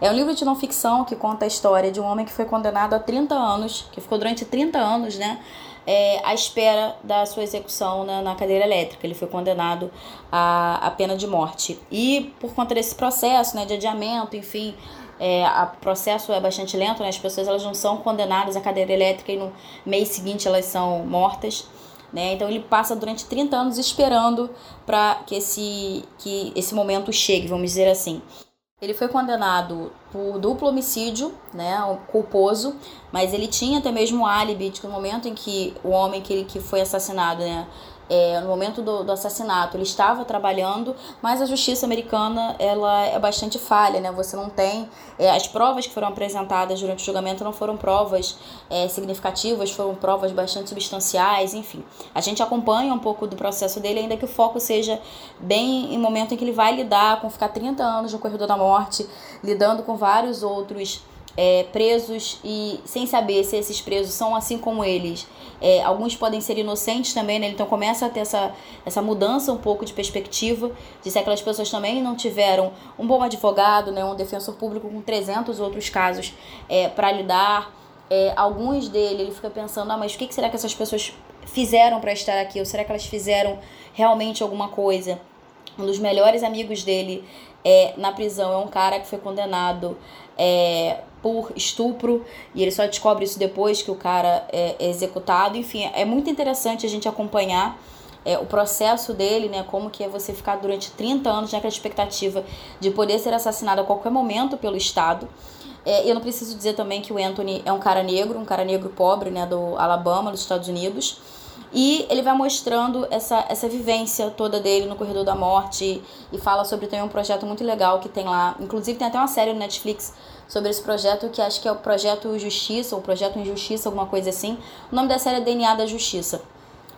É um livro de não ficção que conta a história de um homem que foi condenado a 30 anos, que ficou durante 30 anos, né? é, à espera da sua execução na, na, cadeira elétrica. Ele foi condenado à, à pena de morte. E por conta desse processo né, de adiamento, enfim, é, o processo é bastante lento, né? as pessoas elas não são condenadas à cadeira elétrica e no mês seguinte elas são mortas. Né? Então ele passa durante 30 anos esperando para que esse, que esse momento chegue, vamos dizer assim. Ele foi condenado por duplo homicídio, né, culposo, mas ele tinha até mesmo álibi de que no momento em que o homem que, ele, que foi assassinado, né, é, no momento do, do, assassinato, ele estava trabalhando, mas a justiça americana ela é bastante falha, né? Você não tem é, as provas que foram apresentadas durante o julgamento não foram provas é, significativas, foram provas bastante substanciais, enfim. A gente acompanha um pouco do processo dele, ainda que o foco seja bem em momento em que ele vai lidar com ficar 30 anos no corredor da morte, lidando com vários outros é, presos e sem saber se esses presos são assim como eles. É, alguns podem ser inocentes também, né? Então começa a ter essa, essa mudança um pouco de perspectiva, de se aquelas pessoas também não tiveram um bom advogado, né? um defensor público com 300 outros casos é, para lidar. É, alguns dele, ele fica pensando, ah, mas o que, será que essas pessoas fizeram para estar aqui? Ou será que elas fizeram realmente alguma coisa? Um dos melhores amigos dele é, na prisão é um cara que foi condenado é, por estupro e ele só descobre isso depois que o cara é, é executado. Enfim, é muito interessante a gente acompanhar é, o processo dele, né? Como que é você ficar durante 30 anos naquela expectativa de poder ser assassinado a qualquer momento pelo Estado. É, eu não preciso dizer também que o Anthony é um cara negro, um cara negro pobre, né? Do Alabama, dos Estados Unidos. E ele vai mostrando essa, essa vivência toda dele no Corredor da Morte e fala sobre também um projeto muito legal que tem lá. Inclusive tem até uma série no Netflix sobre esse projeto que acho que é o Projeto Justiça ou Projeto Injustiça, alguma coisa assim. O nome da série é DNA da Justiça.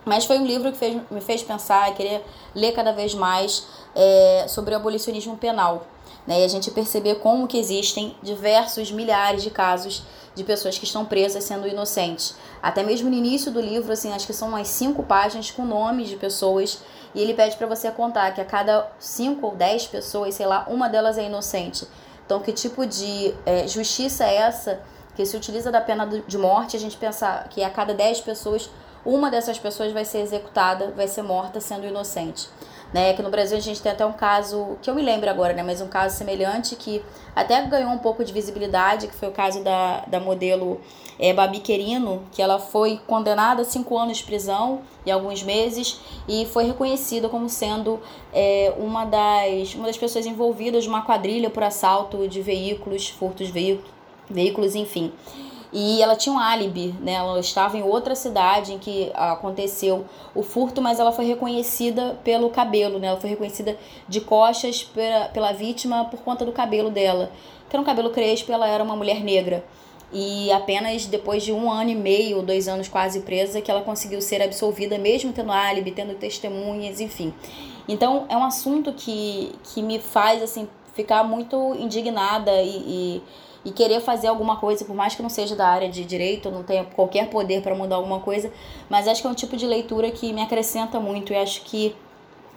Mas foi um livro que fez, me fez pensar e querer ler cada vez mais é, sobre o abolicionismo penal. Né? E a gente perceber como que existem diversos milhares de casos de pessoas que estão presas sendo inocentes. Até mesmo no início do livro, assim, acho que são umas cinco páginas com nomes de pessoas e ele pede para você contar que a cada cinco ou dez pessoas, sei lá, uma delas é inocente. Então, que tipo de é, justiça é essa que se utiliza da pena de morte? A gente pensar que a cada dez pessoas, uma dessas pessoas vai ser executada, vai ser morta sendo inocente né? Que no Brasil a gente tem até um caso, que eu me lembro agora, né? Mas um caso semelhante que até ganhou um pouco de visibilidade, que foi o caso da, da modelo é, Babi Querino, que ela foi condenada a cinco anos de prisão e alguns meses e foi reconhecida como sendo é, uma, das, uma das pessoas envolvidas numa quadrilha por assalto de veículos, furtos de veículos, veículos enfim. E ela tinha um álibi, né? Ela estava em outra cidade em que aconteceu o furto, mas ela foi reconhecida pelo cabelo, né? Ela foi reconhecida de costas pela, pela vítima por conta do cabelo dela. Que era um cabelo crespo, ela era uma mulher negra. E apenas depois de um ano e meio, dois anos quase presa, que ela conseguiu ser absolvida, mesmo tendo álibi, tendo testemunhas, enfim. Então é um assunto que, que me faz assim ficar muito indignada e, e e querer fazer alguma coisa, por mais que não seja da área de direito, não tenha qualquer poder para mudar alguma coisa, mas acho que é um tipo de leitura que me acrescenta muito e acho que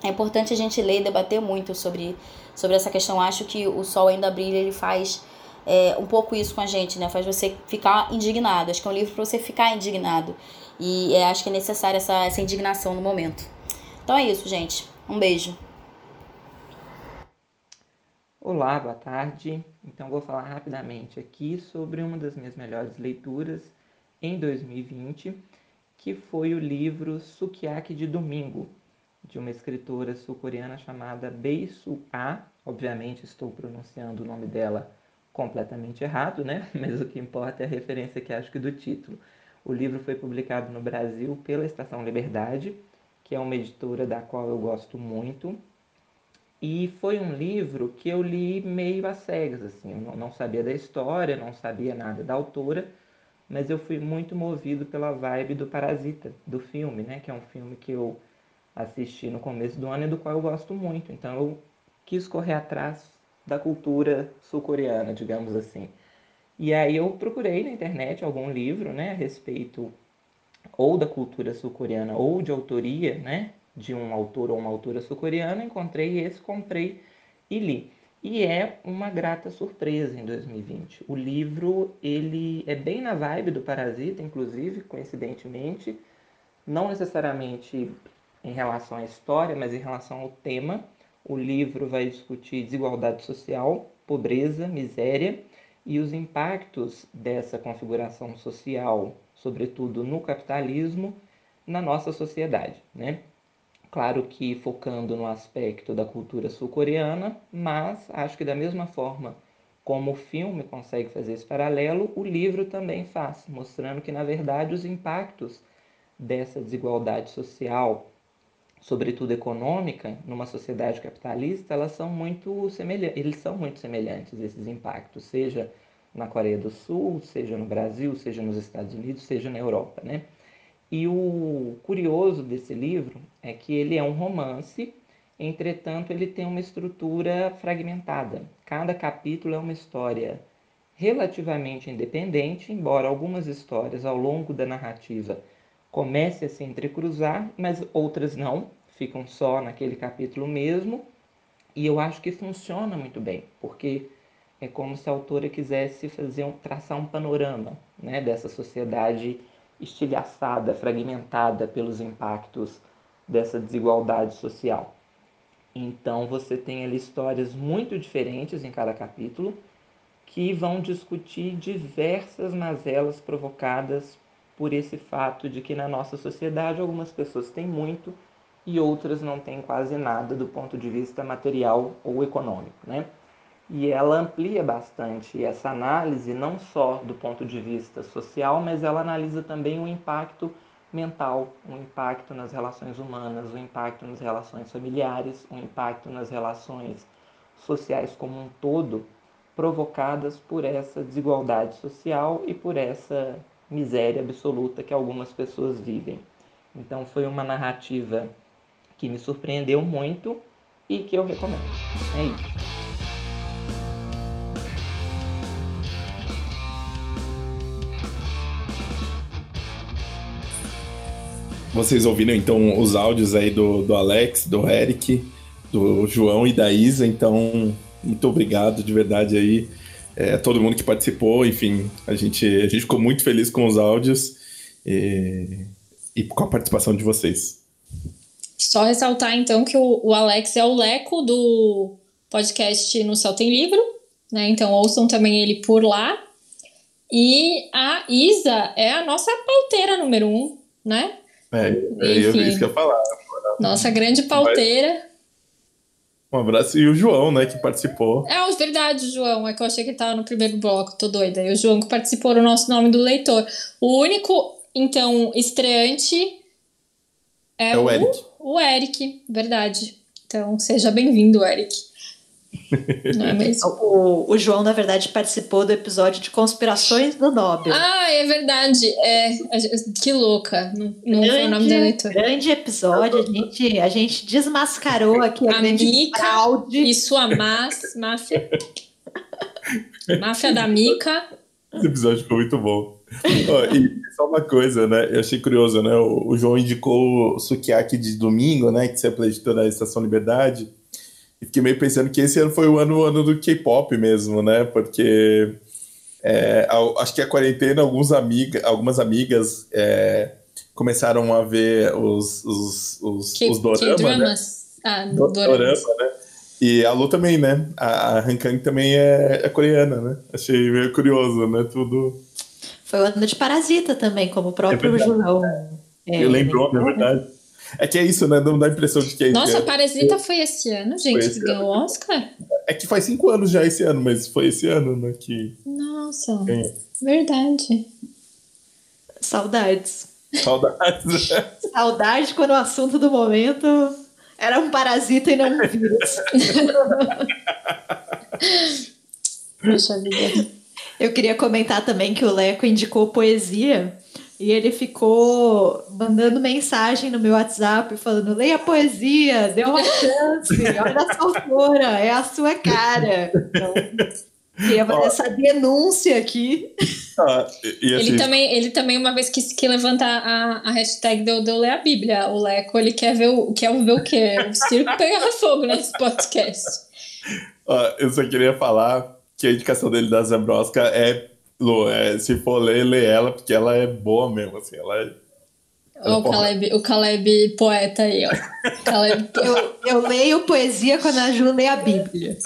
é importante a gente ler e debater muito sobre, sobre essa questão. Acho que o Sol Ainda Brilha, ele faz é, um pouco isso com a gente, né? Faz você ficar indignado. Acho que é um livro para você ficar indignado. E é, acho que é necessária essa, essa indignação no momento. Então é isso, gente. Um beijo. Olá, boa tarde. Então vou falar rapidamente aqui sobre uma das minhas melhores leituras em 2020, que foi o livro Sukiyaki de Domingo, de uma escritora sul-coreana chamada Bei Su Ah. Obviamente estou pronunciando o nome dela completamente errado, né? (laughs) Mas o que importa é a referência que acho que do título. O livro foi publicado no Brasil pela Estação Liberdade, que é uma editora da qual eu gosto muito e foi um livro que eu li meio às cegas, assim, eu não sabia da história, não sabia nada da autora, mas eu fui muito movido pela vibe do Parasita, do filme, né, que é um filme que eu assisti no começo do ano e do qual eu gosto muito. Então eu quis correr atrás da cultura sul-coreana, digamos assim. E aí eu procurei na internet algum livro, né, a respeito ou da cultura sul-coreana ou de autoria, né, de um autor ou uma autora sul-coreana, encontrei esse, comprei e li. E é uma grata surpresa em 2020. O livro, ele é bem na vibe do Parasita, inclusive, coincidentemente, não necessariamente em relação à história, mas em relação ao tema. O livro vai discutir desigualdade social, pobreza, miséria e os impactos dessa configuração social, sobretudo no capitalismo, na nossa sociedade, né? Claro que focando no aspecto da cultura sul-coreana, mas acho que da mesma forma como o filme consegue fazer esse paralelo, o livro também faz, mostrando que na verdade os impactos dessa desigualdade social, sobretudo econômica, numa sociedade capitalista, elas são muito semelhantes, eles são muito semelhantes esses impactos, seja na Coreia do Sul, seja no Brasil, seja nos Estados Unidos, seja na Europa, né? E o curioso desse livro é que ele é um romance, entretanto, ele tem uma estrutura fragmentada. Cada capítulo é uma história relativamente independente, embora algumas histórias ao longo da narrativa comecem a se entrecruzar, mas outras não, ficam só naquele capítulo mesmo. E eu acho que funciona muito bem, porque é como se a autora quisesse fazer um, traçar um panorama né, dessa sociedade estilhaçada, fragmentada pelos impactos dessa desigualdade social. Então você tem ali histórias muito diferentes em cada capítulo que vão discutir diversas mazelas provocadas por esse fato de que na nossa sociedade algumas pessoas têm muito e outras não têm quase nada do ponto de vista material ou econômico, né? E ela amplia bastante essa análise, não só do ponto de vista social, mas ela analisa também o impacto mental, o impacto nas relações humanas, o impacto nas relações familiares, o impacto nas relações sociais como um todo, provocadas por essa desigualdade social e por essa miséria absoluta que algumas pessoas vivem. Então foi uma narrativa que me surpreendeu muito e que eu recomendo. É isso. Vocês ouviram então os áudios aí do, do Alex, do Eric, do João e da Isa, então muito obrigado de verdade aí é, todo mundo que participou, enfim, a gente, a gente ficou muito feliz com os áudios e, e com a participação de vocês. Só ressaltar então que o, o Alex é o Leco do podcast No Céu Tem Livro, né? Então ouçam também ele por lá. E a Isa é a nossa pauteira número um, né? É, é Enfim, isso que eu ia falar. Nossa grande pauteira. Um abraço. E o João, né, que participou. É, verdade, João. É que eu achei que ele tava no primeiro bloco, tô doida. E o João que participou no nosso nome do leitor. O único, então, estreante é, é o, o Eric. O Eric, verdade. Então, seja bem-vindo, Eric. (laughs) Não é mesmo? O, o, João, na verdade, participou do episódio de Conspirações do Nobel. Ah, é verdade. É, que louca. Não, não grande, foi o nome da leitura. Grande episódio. A gente, a gente desmascarou aqui a, a grande fraude. E sua máfia. (laughs) máfia da Mica. Esse episódio ficou muito bom. oh, e só uma coisa, né? Eu achei curioso, né? O, o João indicou o Sukiyaki de domingo, né? Que você é pela editora da Estação Liberdade. E fiquei meio pensando que esse ano foi o ano, o ano do K-pop mesmo, né? Porque é, acho que a quarentena, alguns amiga, algumas amigas é, começaram a ver os, os, os, que, os dorama, né? Ah, dorama, né? E a Lu também, né? A, a Hankang também é, é, coreana, né? Achei meio curioso, né? Tudo. Foi o ano de Parasita também, como o próprio é João. É, Eu lembro, é verdade. É que é isso, né? Não dá a impressão de que é Nossa, Parasita foi esse ano, gente, esse que ganhou o Oscar? É que faz cinco anos já esse ano, mas foi esse ano, né? Que... Nossa, verdade. Saudades. Saudades. (laughs) Saudade quando o assunto do momento era um parasita e não um vírus. (laughs) Poxa vida. Eu queria comentar também que o Leco indicou poesia. E ele ficou mandando mensagem no meu WhatsApp, falando: leia poesia, dê uma chance, olha essa autora, é a sua cara. Então, queria fazer essa denúncia aqui. Ah, e, assim, ele, também, ele também, uma vez, quis, quis levantar a, a hashtag do, do Ler a Bíblia. O Leco, ele quer ver o, quer ver o quê? O circo pegar fogo nesse podcast. Ah, eu só queria falar que a indicação dele da Zambrosca é Lu, é, se for ler, lê ela, porque ela é boa mesmo, assim, ela é. Ela o, Caleb, o Caleb poeta aí, ó. (laughs) Caleb... eu, eu leio poesia quando a Ju lê a Bíblia.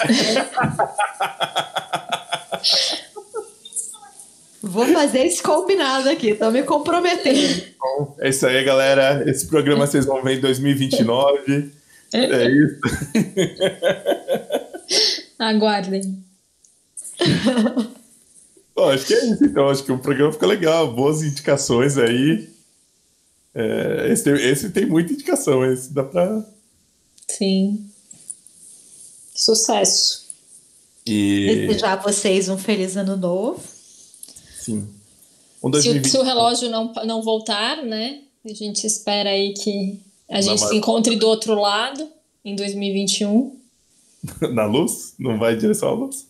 Vou fazer esse combinado aqui, tô me comprometendo. Bom, é isso aí, galera. Esse programa vocês vão ver em 2029. É isso. Aguardem. (laughs) Bom, acho que é isso, então. Acho que o programa fica legal. Boas indicações aí. É, esse, tem, esse tem muita indicação, esse dá pra. Sim. Sucesso. E... Desejar a vocês um feliz ano novo. Sim. Um 2020... se, se, o relógio não, não voltar, né? A gente espera aí que a gente se encontre do outro lado em 2021. (laughs) Na luz? Não vai em direção à luz?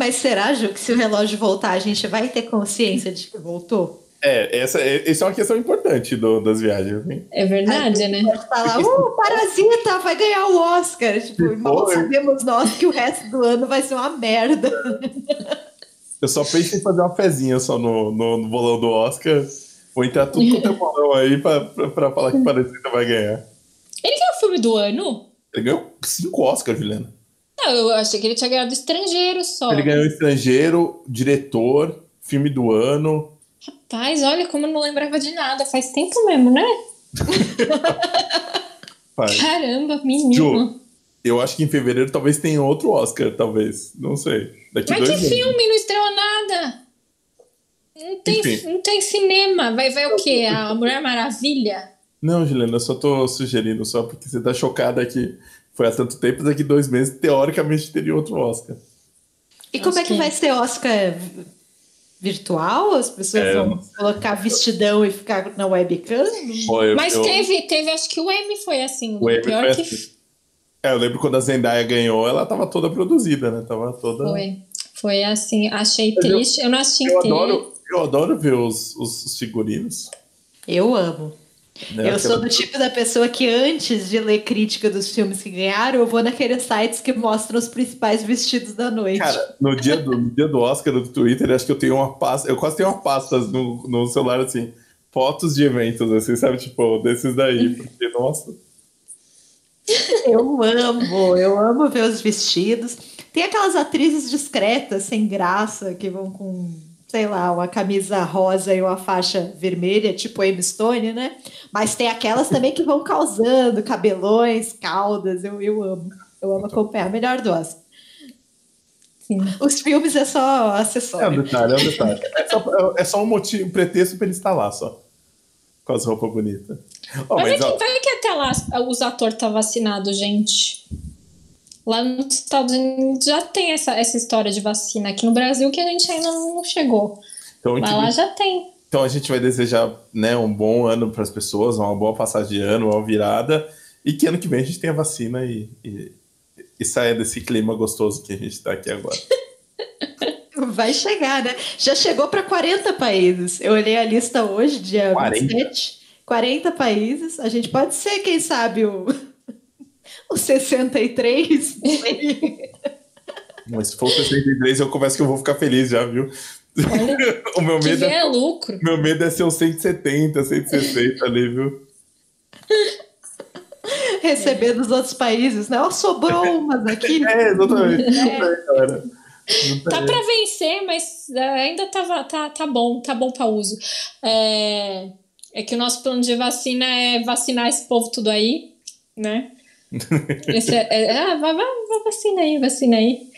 Mas será, Ju, que se o relógio voltar, a gente vai ter consciência de que voltou? É, essa, essa é uma questão importante do, das viagens. Hein? É verdade, né? Pode falar, uh, Parasita vai ganhar o Oscar. Tipo, mal sabemos nós que o resto do ano vai ser uma merda. Eu só penso em fazer uma fezinha só no, no, no bolão do Oscar. Vou entrar tudo quanto é bolão aí pra, pra, pra falar que Parasita vai ganhar. Ele ganhou o filme do ano? Ele ganhou cinco Oscars, Juliana. Não, eu achei que ele tinha ganhado estrangeiro só. Ele ganhou estrangeiro, diretor, filme do ano. Rapaz, olha como eu não lembrava de nada. Faz tempo mesmo, né? (laughs) Caramba, menino. Ju, eu acho que em fevereiro talvez tenha outro Oscar, talvez. Não sei. Daqui Mas que anos. filme? Não estreou nada. Não tem, não tem cinema. Vai, vai o quê? A Mulher Maravilha? Não, Juliana, eu só tô sugerindo, só porque você tá chocada que foi há tanto tempo, daqui dois meses, teoricamente, teria outro Oscar. E como Acho é que, que vai ser Oscar virtual? As pessoas é, vão colocar vestidão e ficar na webcam? eu, Mas eu... teve, teve, acho que o M foi assim. O, o pior que. Assim. É, eu lembro quando a Zendaya ganhou, ela tava toda produzida, né? Tava toda. Foi. Foi assim, achei Mas triste. Eu, eu, não assisti eu adoro, eu adoro ver os, os, os figurinos. Eu amo. Eu sou do tipo da pessoa que antes de ler crítica dos filmes que ganharam, eu vou naqueles sites que mostram os principais vestidos da noite. Cara, no dia do, no dia do Oscar do Twitter, acho que eu tenho uma pasta, eu quase tenho uma pasta no, no celular assim, fotos de eventos, assim, sabe? Tipo, desses daí, (laughs) porque, nossa. Eu amo, eu amo ver os vestidos. Tem aquelas atrizes discretas, sem graça, que vão com, sei lá, uma camisa rosa e uma faixa vermelha, tipo Amy Stone, né? Mas tem aquelas também que vão causando cabelões, caudas. Eu, eu amo. Eu amo acompanhar. Melhor do Oscar. Sim. Os filmes é só acessório. É um detalhe, é um detalhe. É só, é só um motivo, um pretexto pra ele estar lá só. Com as roupas bonitas. Oh, mas, mas, é ó, que, vai que até lá os atores tá vacinado, gente. Lá nos Estados Unidos já tem essa, essa história de vacina. Aqui no Brasil que a gente ainda não chegou. então, Mas lá já tem. então a gente vai desejar né, um bom ano para as pessoas, uma boa passagem de ano, uma virada. E que ano que vem a gente tenha vacina e, e, e saia desse clima gostoso que a gente está aqui agora. (laughs) Vai chegar, né? Já chegou para 40 países. Eu olhei a lista hoje, dia 40? 27. 40 países. A gente pode ser, quem sabe, o, o 63. Mas se for 63, eu confesso que eu vou ficar feliz já, viu? Olha, (laughs) o meu que medo, é, é lucro. meu medo é ser o 170, 160 ali, viu? receber dos outros países, né? Ó, sobrou umas aqui. (laughs) É, exatamente. Galera. Não Tá para vencer, mas é, ainda tá, tá, tá bom, tá bom para uso. É, é que o nosso plano de vacina é vacinar esse povo tudo aí, né? (laughs) Esse é, é- ah, vai, vai, vai, vacina aí, vacina aí.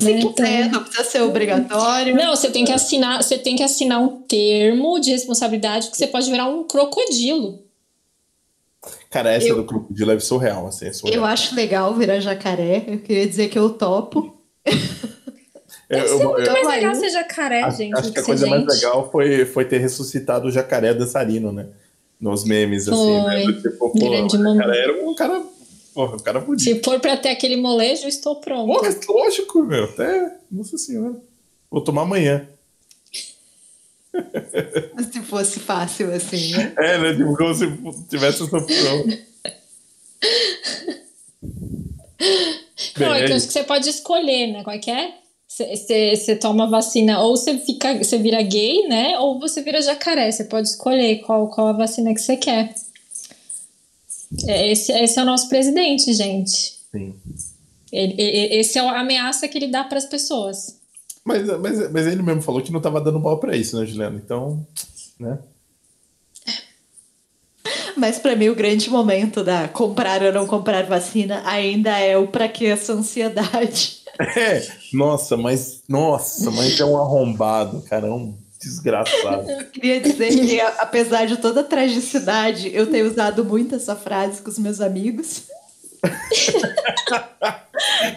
Se Né? quiser, não precisa ser obrigatório. Não, você tem que assinar, você tem que assinar um termo de responsabilidade que você pode virar um crocodilo. Cara, essa Eu- do crocodilo é surreal, assim, é surreal. Eu acho legal virar jacaré. Eu queria dizer que eu topo. (laughs) Eu- Deve eu- ser muito eu- mais legal ser jacaré, acho, gente. acho que a coisa mais gente. legal foi, foi ter ressuscitado o jacaré dançarino, né? Nos memes, assim, né? Foi. Tipo, pô, Grande o momento. jacaré era um cara. Porra, um cara bonito. Se for pra ter aquele molejo, eu estou pronto. Mas lógico, meu. Até. Nossa senhora. Vou tomar amanhã. (laughs) Se fosse fácil assim, né? É, né? Tipo, como se tivesse essa opção. Não, é é que eu acho que você pode escolher, né? Qual é que é? Você toma vacina, ou você fica, você vira gay, né? Ou você vira jacaré. Você pode escolher qual, qual a vacina que você quer. É, Esse, esse é o nosso presidente, gente. Sim. Ele, ele- esse é a ameaça que ele dá para as pessoas. Mas, mas, mas ele mesmo falou que não tava dando mal pra isso, né, Juliana? Então, né? (laughs) Mas para mim o grande momento da comprar ou não comprar vacina ainda é o para que essa ansiedade. (laughs) É, nossa, mas nossa, mas é um arrombado, cara, é um desgraçado. Eu queria dizer que (laughs) apesar de toda a tragicidade, eu tenho usado muito essa frase com os meus amigos.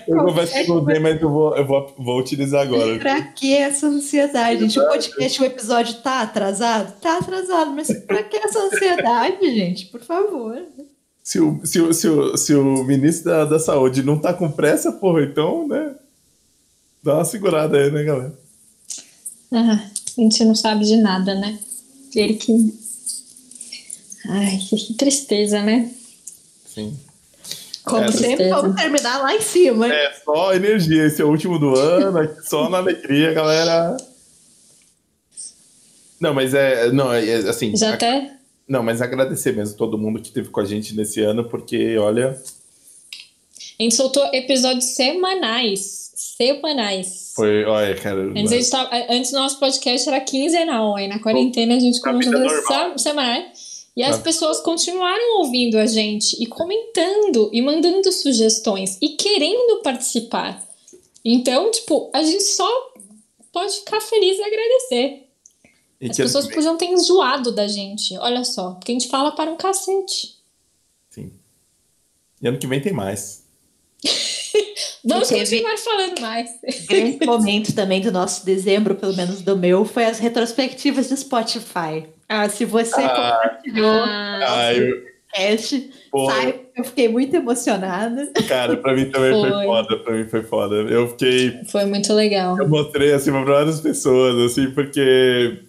Eu confesso que não mas eu vou, eu vou, vou utilizar agora. Pra que essa ansiedade, gente? O podcast, o episódio tá atrasado? Tá atrasado, mas pra que essa ansiedade, gente? Por favor. Se o, se o, se o, se o ministro da, da Saúde não tá com pressa, porra, então, né? Dá uma segurada aí, né, galera? Ah, a gente não sabe de nada, né? Ele que. Ai, que tristeza, né? Sim. Como É, sempre, vamos terminar lá em cima. hein? É só energia, esse é o último do ano, só na alegria, galera. Não, mas é. Não, é, é, assim. Já até. Não, mas agradecer mesmo todo mundo que esteve com a gente nesse ano, porque, olha, A gente soltou episódios semanais. Semanais. foi. Olha, cara. Antes, gente tava, antes o nosso podcast era quinzenal, aí na quarentena a gente Na começou a semanais. E as Na- pessoas continuaram ouvindo a gente e comentando e mandando sugestões e querendo participar. Então, tipo, a gente só pode ficar feliz e agradecer. E As pessoas vem- podiam ter enjoado da gente, olha só, porque a gente fala para um cacete. Sim. E ano que vem tem mais. (laughs) Vamos continuar falando mais. grande (laughs) momento também do nosso dezembro, pelo menos do meu, foi as retrospectivas do Spotify. Ah, se você Ah. compartilhou Ah, Ah, eu, o cast, pô, saiba que eu fiquei muito emocionada. cara, pra mim também foi. Foi. foda, pra mim foi foda. Eu fiquei. foi muito legal. Eu mostrei assim pra várias pessoas, assim, porque.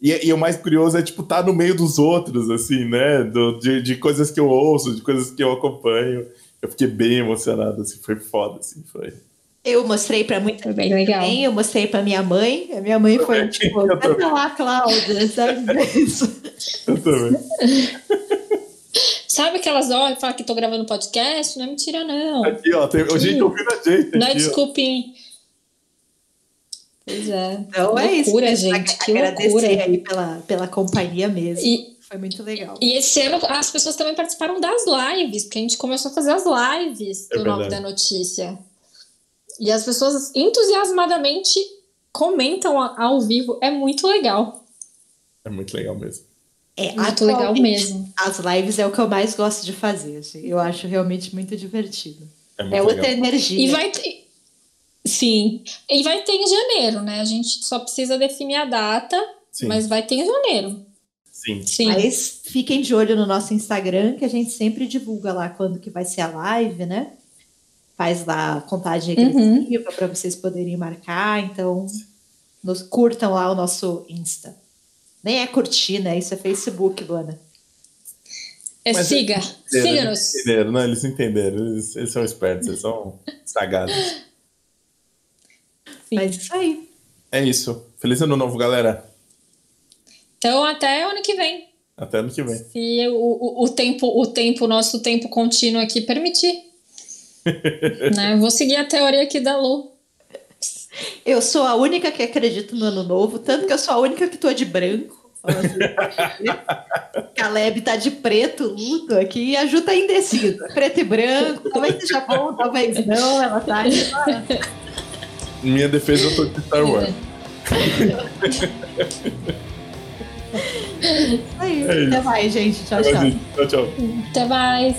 E, e, o mais curioso é, tipo, tá no meio dos outros, assim, né? Do, de, de coisas que eu ouço, de coisas que eu acompanho. Eu fiquei bem emocionado, assim, foi foda, assim, foi. Eu mostrei pra muita Foi bem legal. gente, eu mostrei pra minha mãe. A minha mãe foi tipo, Eu vai também. pra lá, Cláudia, sabe? Isso. (laughs) Eu também. Sabe aquelas horas que falam que tô gravando podcast? Não é mentira, não. Aqui, ó, tem gente ouvindo a gente. Não é aqui, desculpinha. Pois é. Então é isso. loucura, mesmo. gente. Que Agradecer loucura. aí pela, pela companhia mesmo. E, Foi muito legal. e esse ano as pessoas também participaram das lives, porque a gente começou a fazer as lives É do Nome verdade. da Notícia. E as pessoas entusiasmadamente comentam ao vivo. É muito legal. É muito legal mesmo. É, Muito legal mesmo. As lives é o que eu mais gosto de fazer. assim. Eu acho realmente muito divertido. É muito É legal. outra energia. E vai ter. Sim. E vai ter em janeiro, né? A gente só precisa definir a data, Sim, mas vai ter em janeiro. Sim. Sim. Mas fiquem de olho no nosso Instagram, que a gente sempre divulga lá quando que vai ser a live, né? Faz lá a contagem Uhum. regressiva para vocês poderem marcar. Então, nos curtam lá o nosso Insta. Nem é curtir, né? Isso é Facebook, Luana. É, Mas siga. Eles Siga-nos. entenderam, né? Eles entenderam. Eles, eles são espertos, eles são sagados. Mas isso aí. É isso. Feliz ano novo, galera. Então, até ano que vem. Até ano que vem. Se o, o, o tempo, o tempo, o nosso tempo contínuo aqui permitir. (laughs) né? Eu Vou seguir a teoria aqui da Lu. Eu sou a única que acredita no ano novo, tanto que eu sou a única que tô de branco. Assim. Caleb tá de preto, luto aqui, e a Ju tá indecisa. Preto e branco, talvez seja bom, talvez não. Ela tá. Em minha defesa, eu tô de Star Wars. (laughs) Aí, É isso. até mais, gente. Tchau, tchau. Tchau, tchau. Até mais.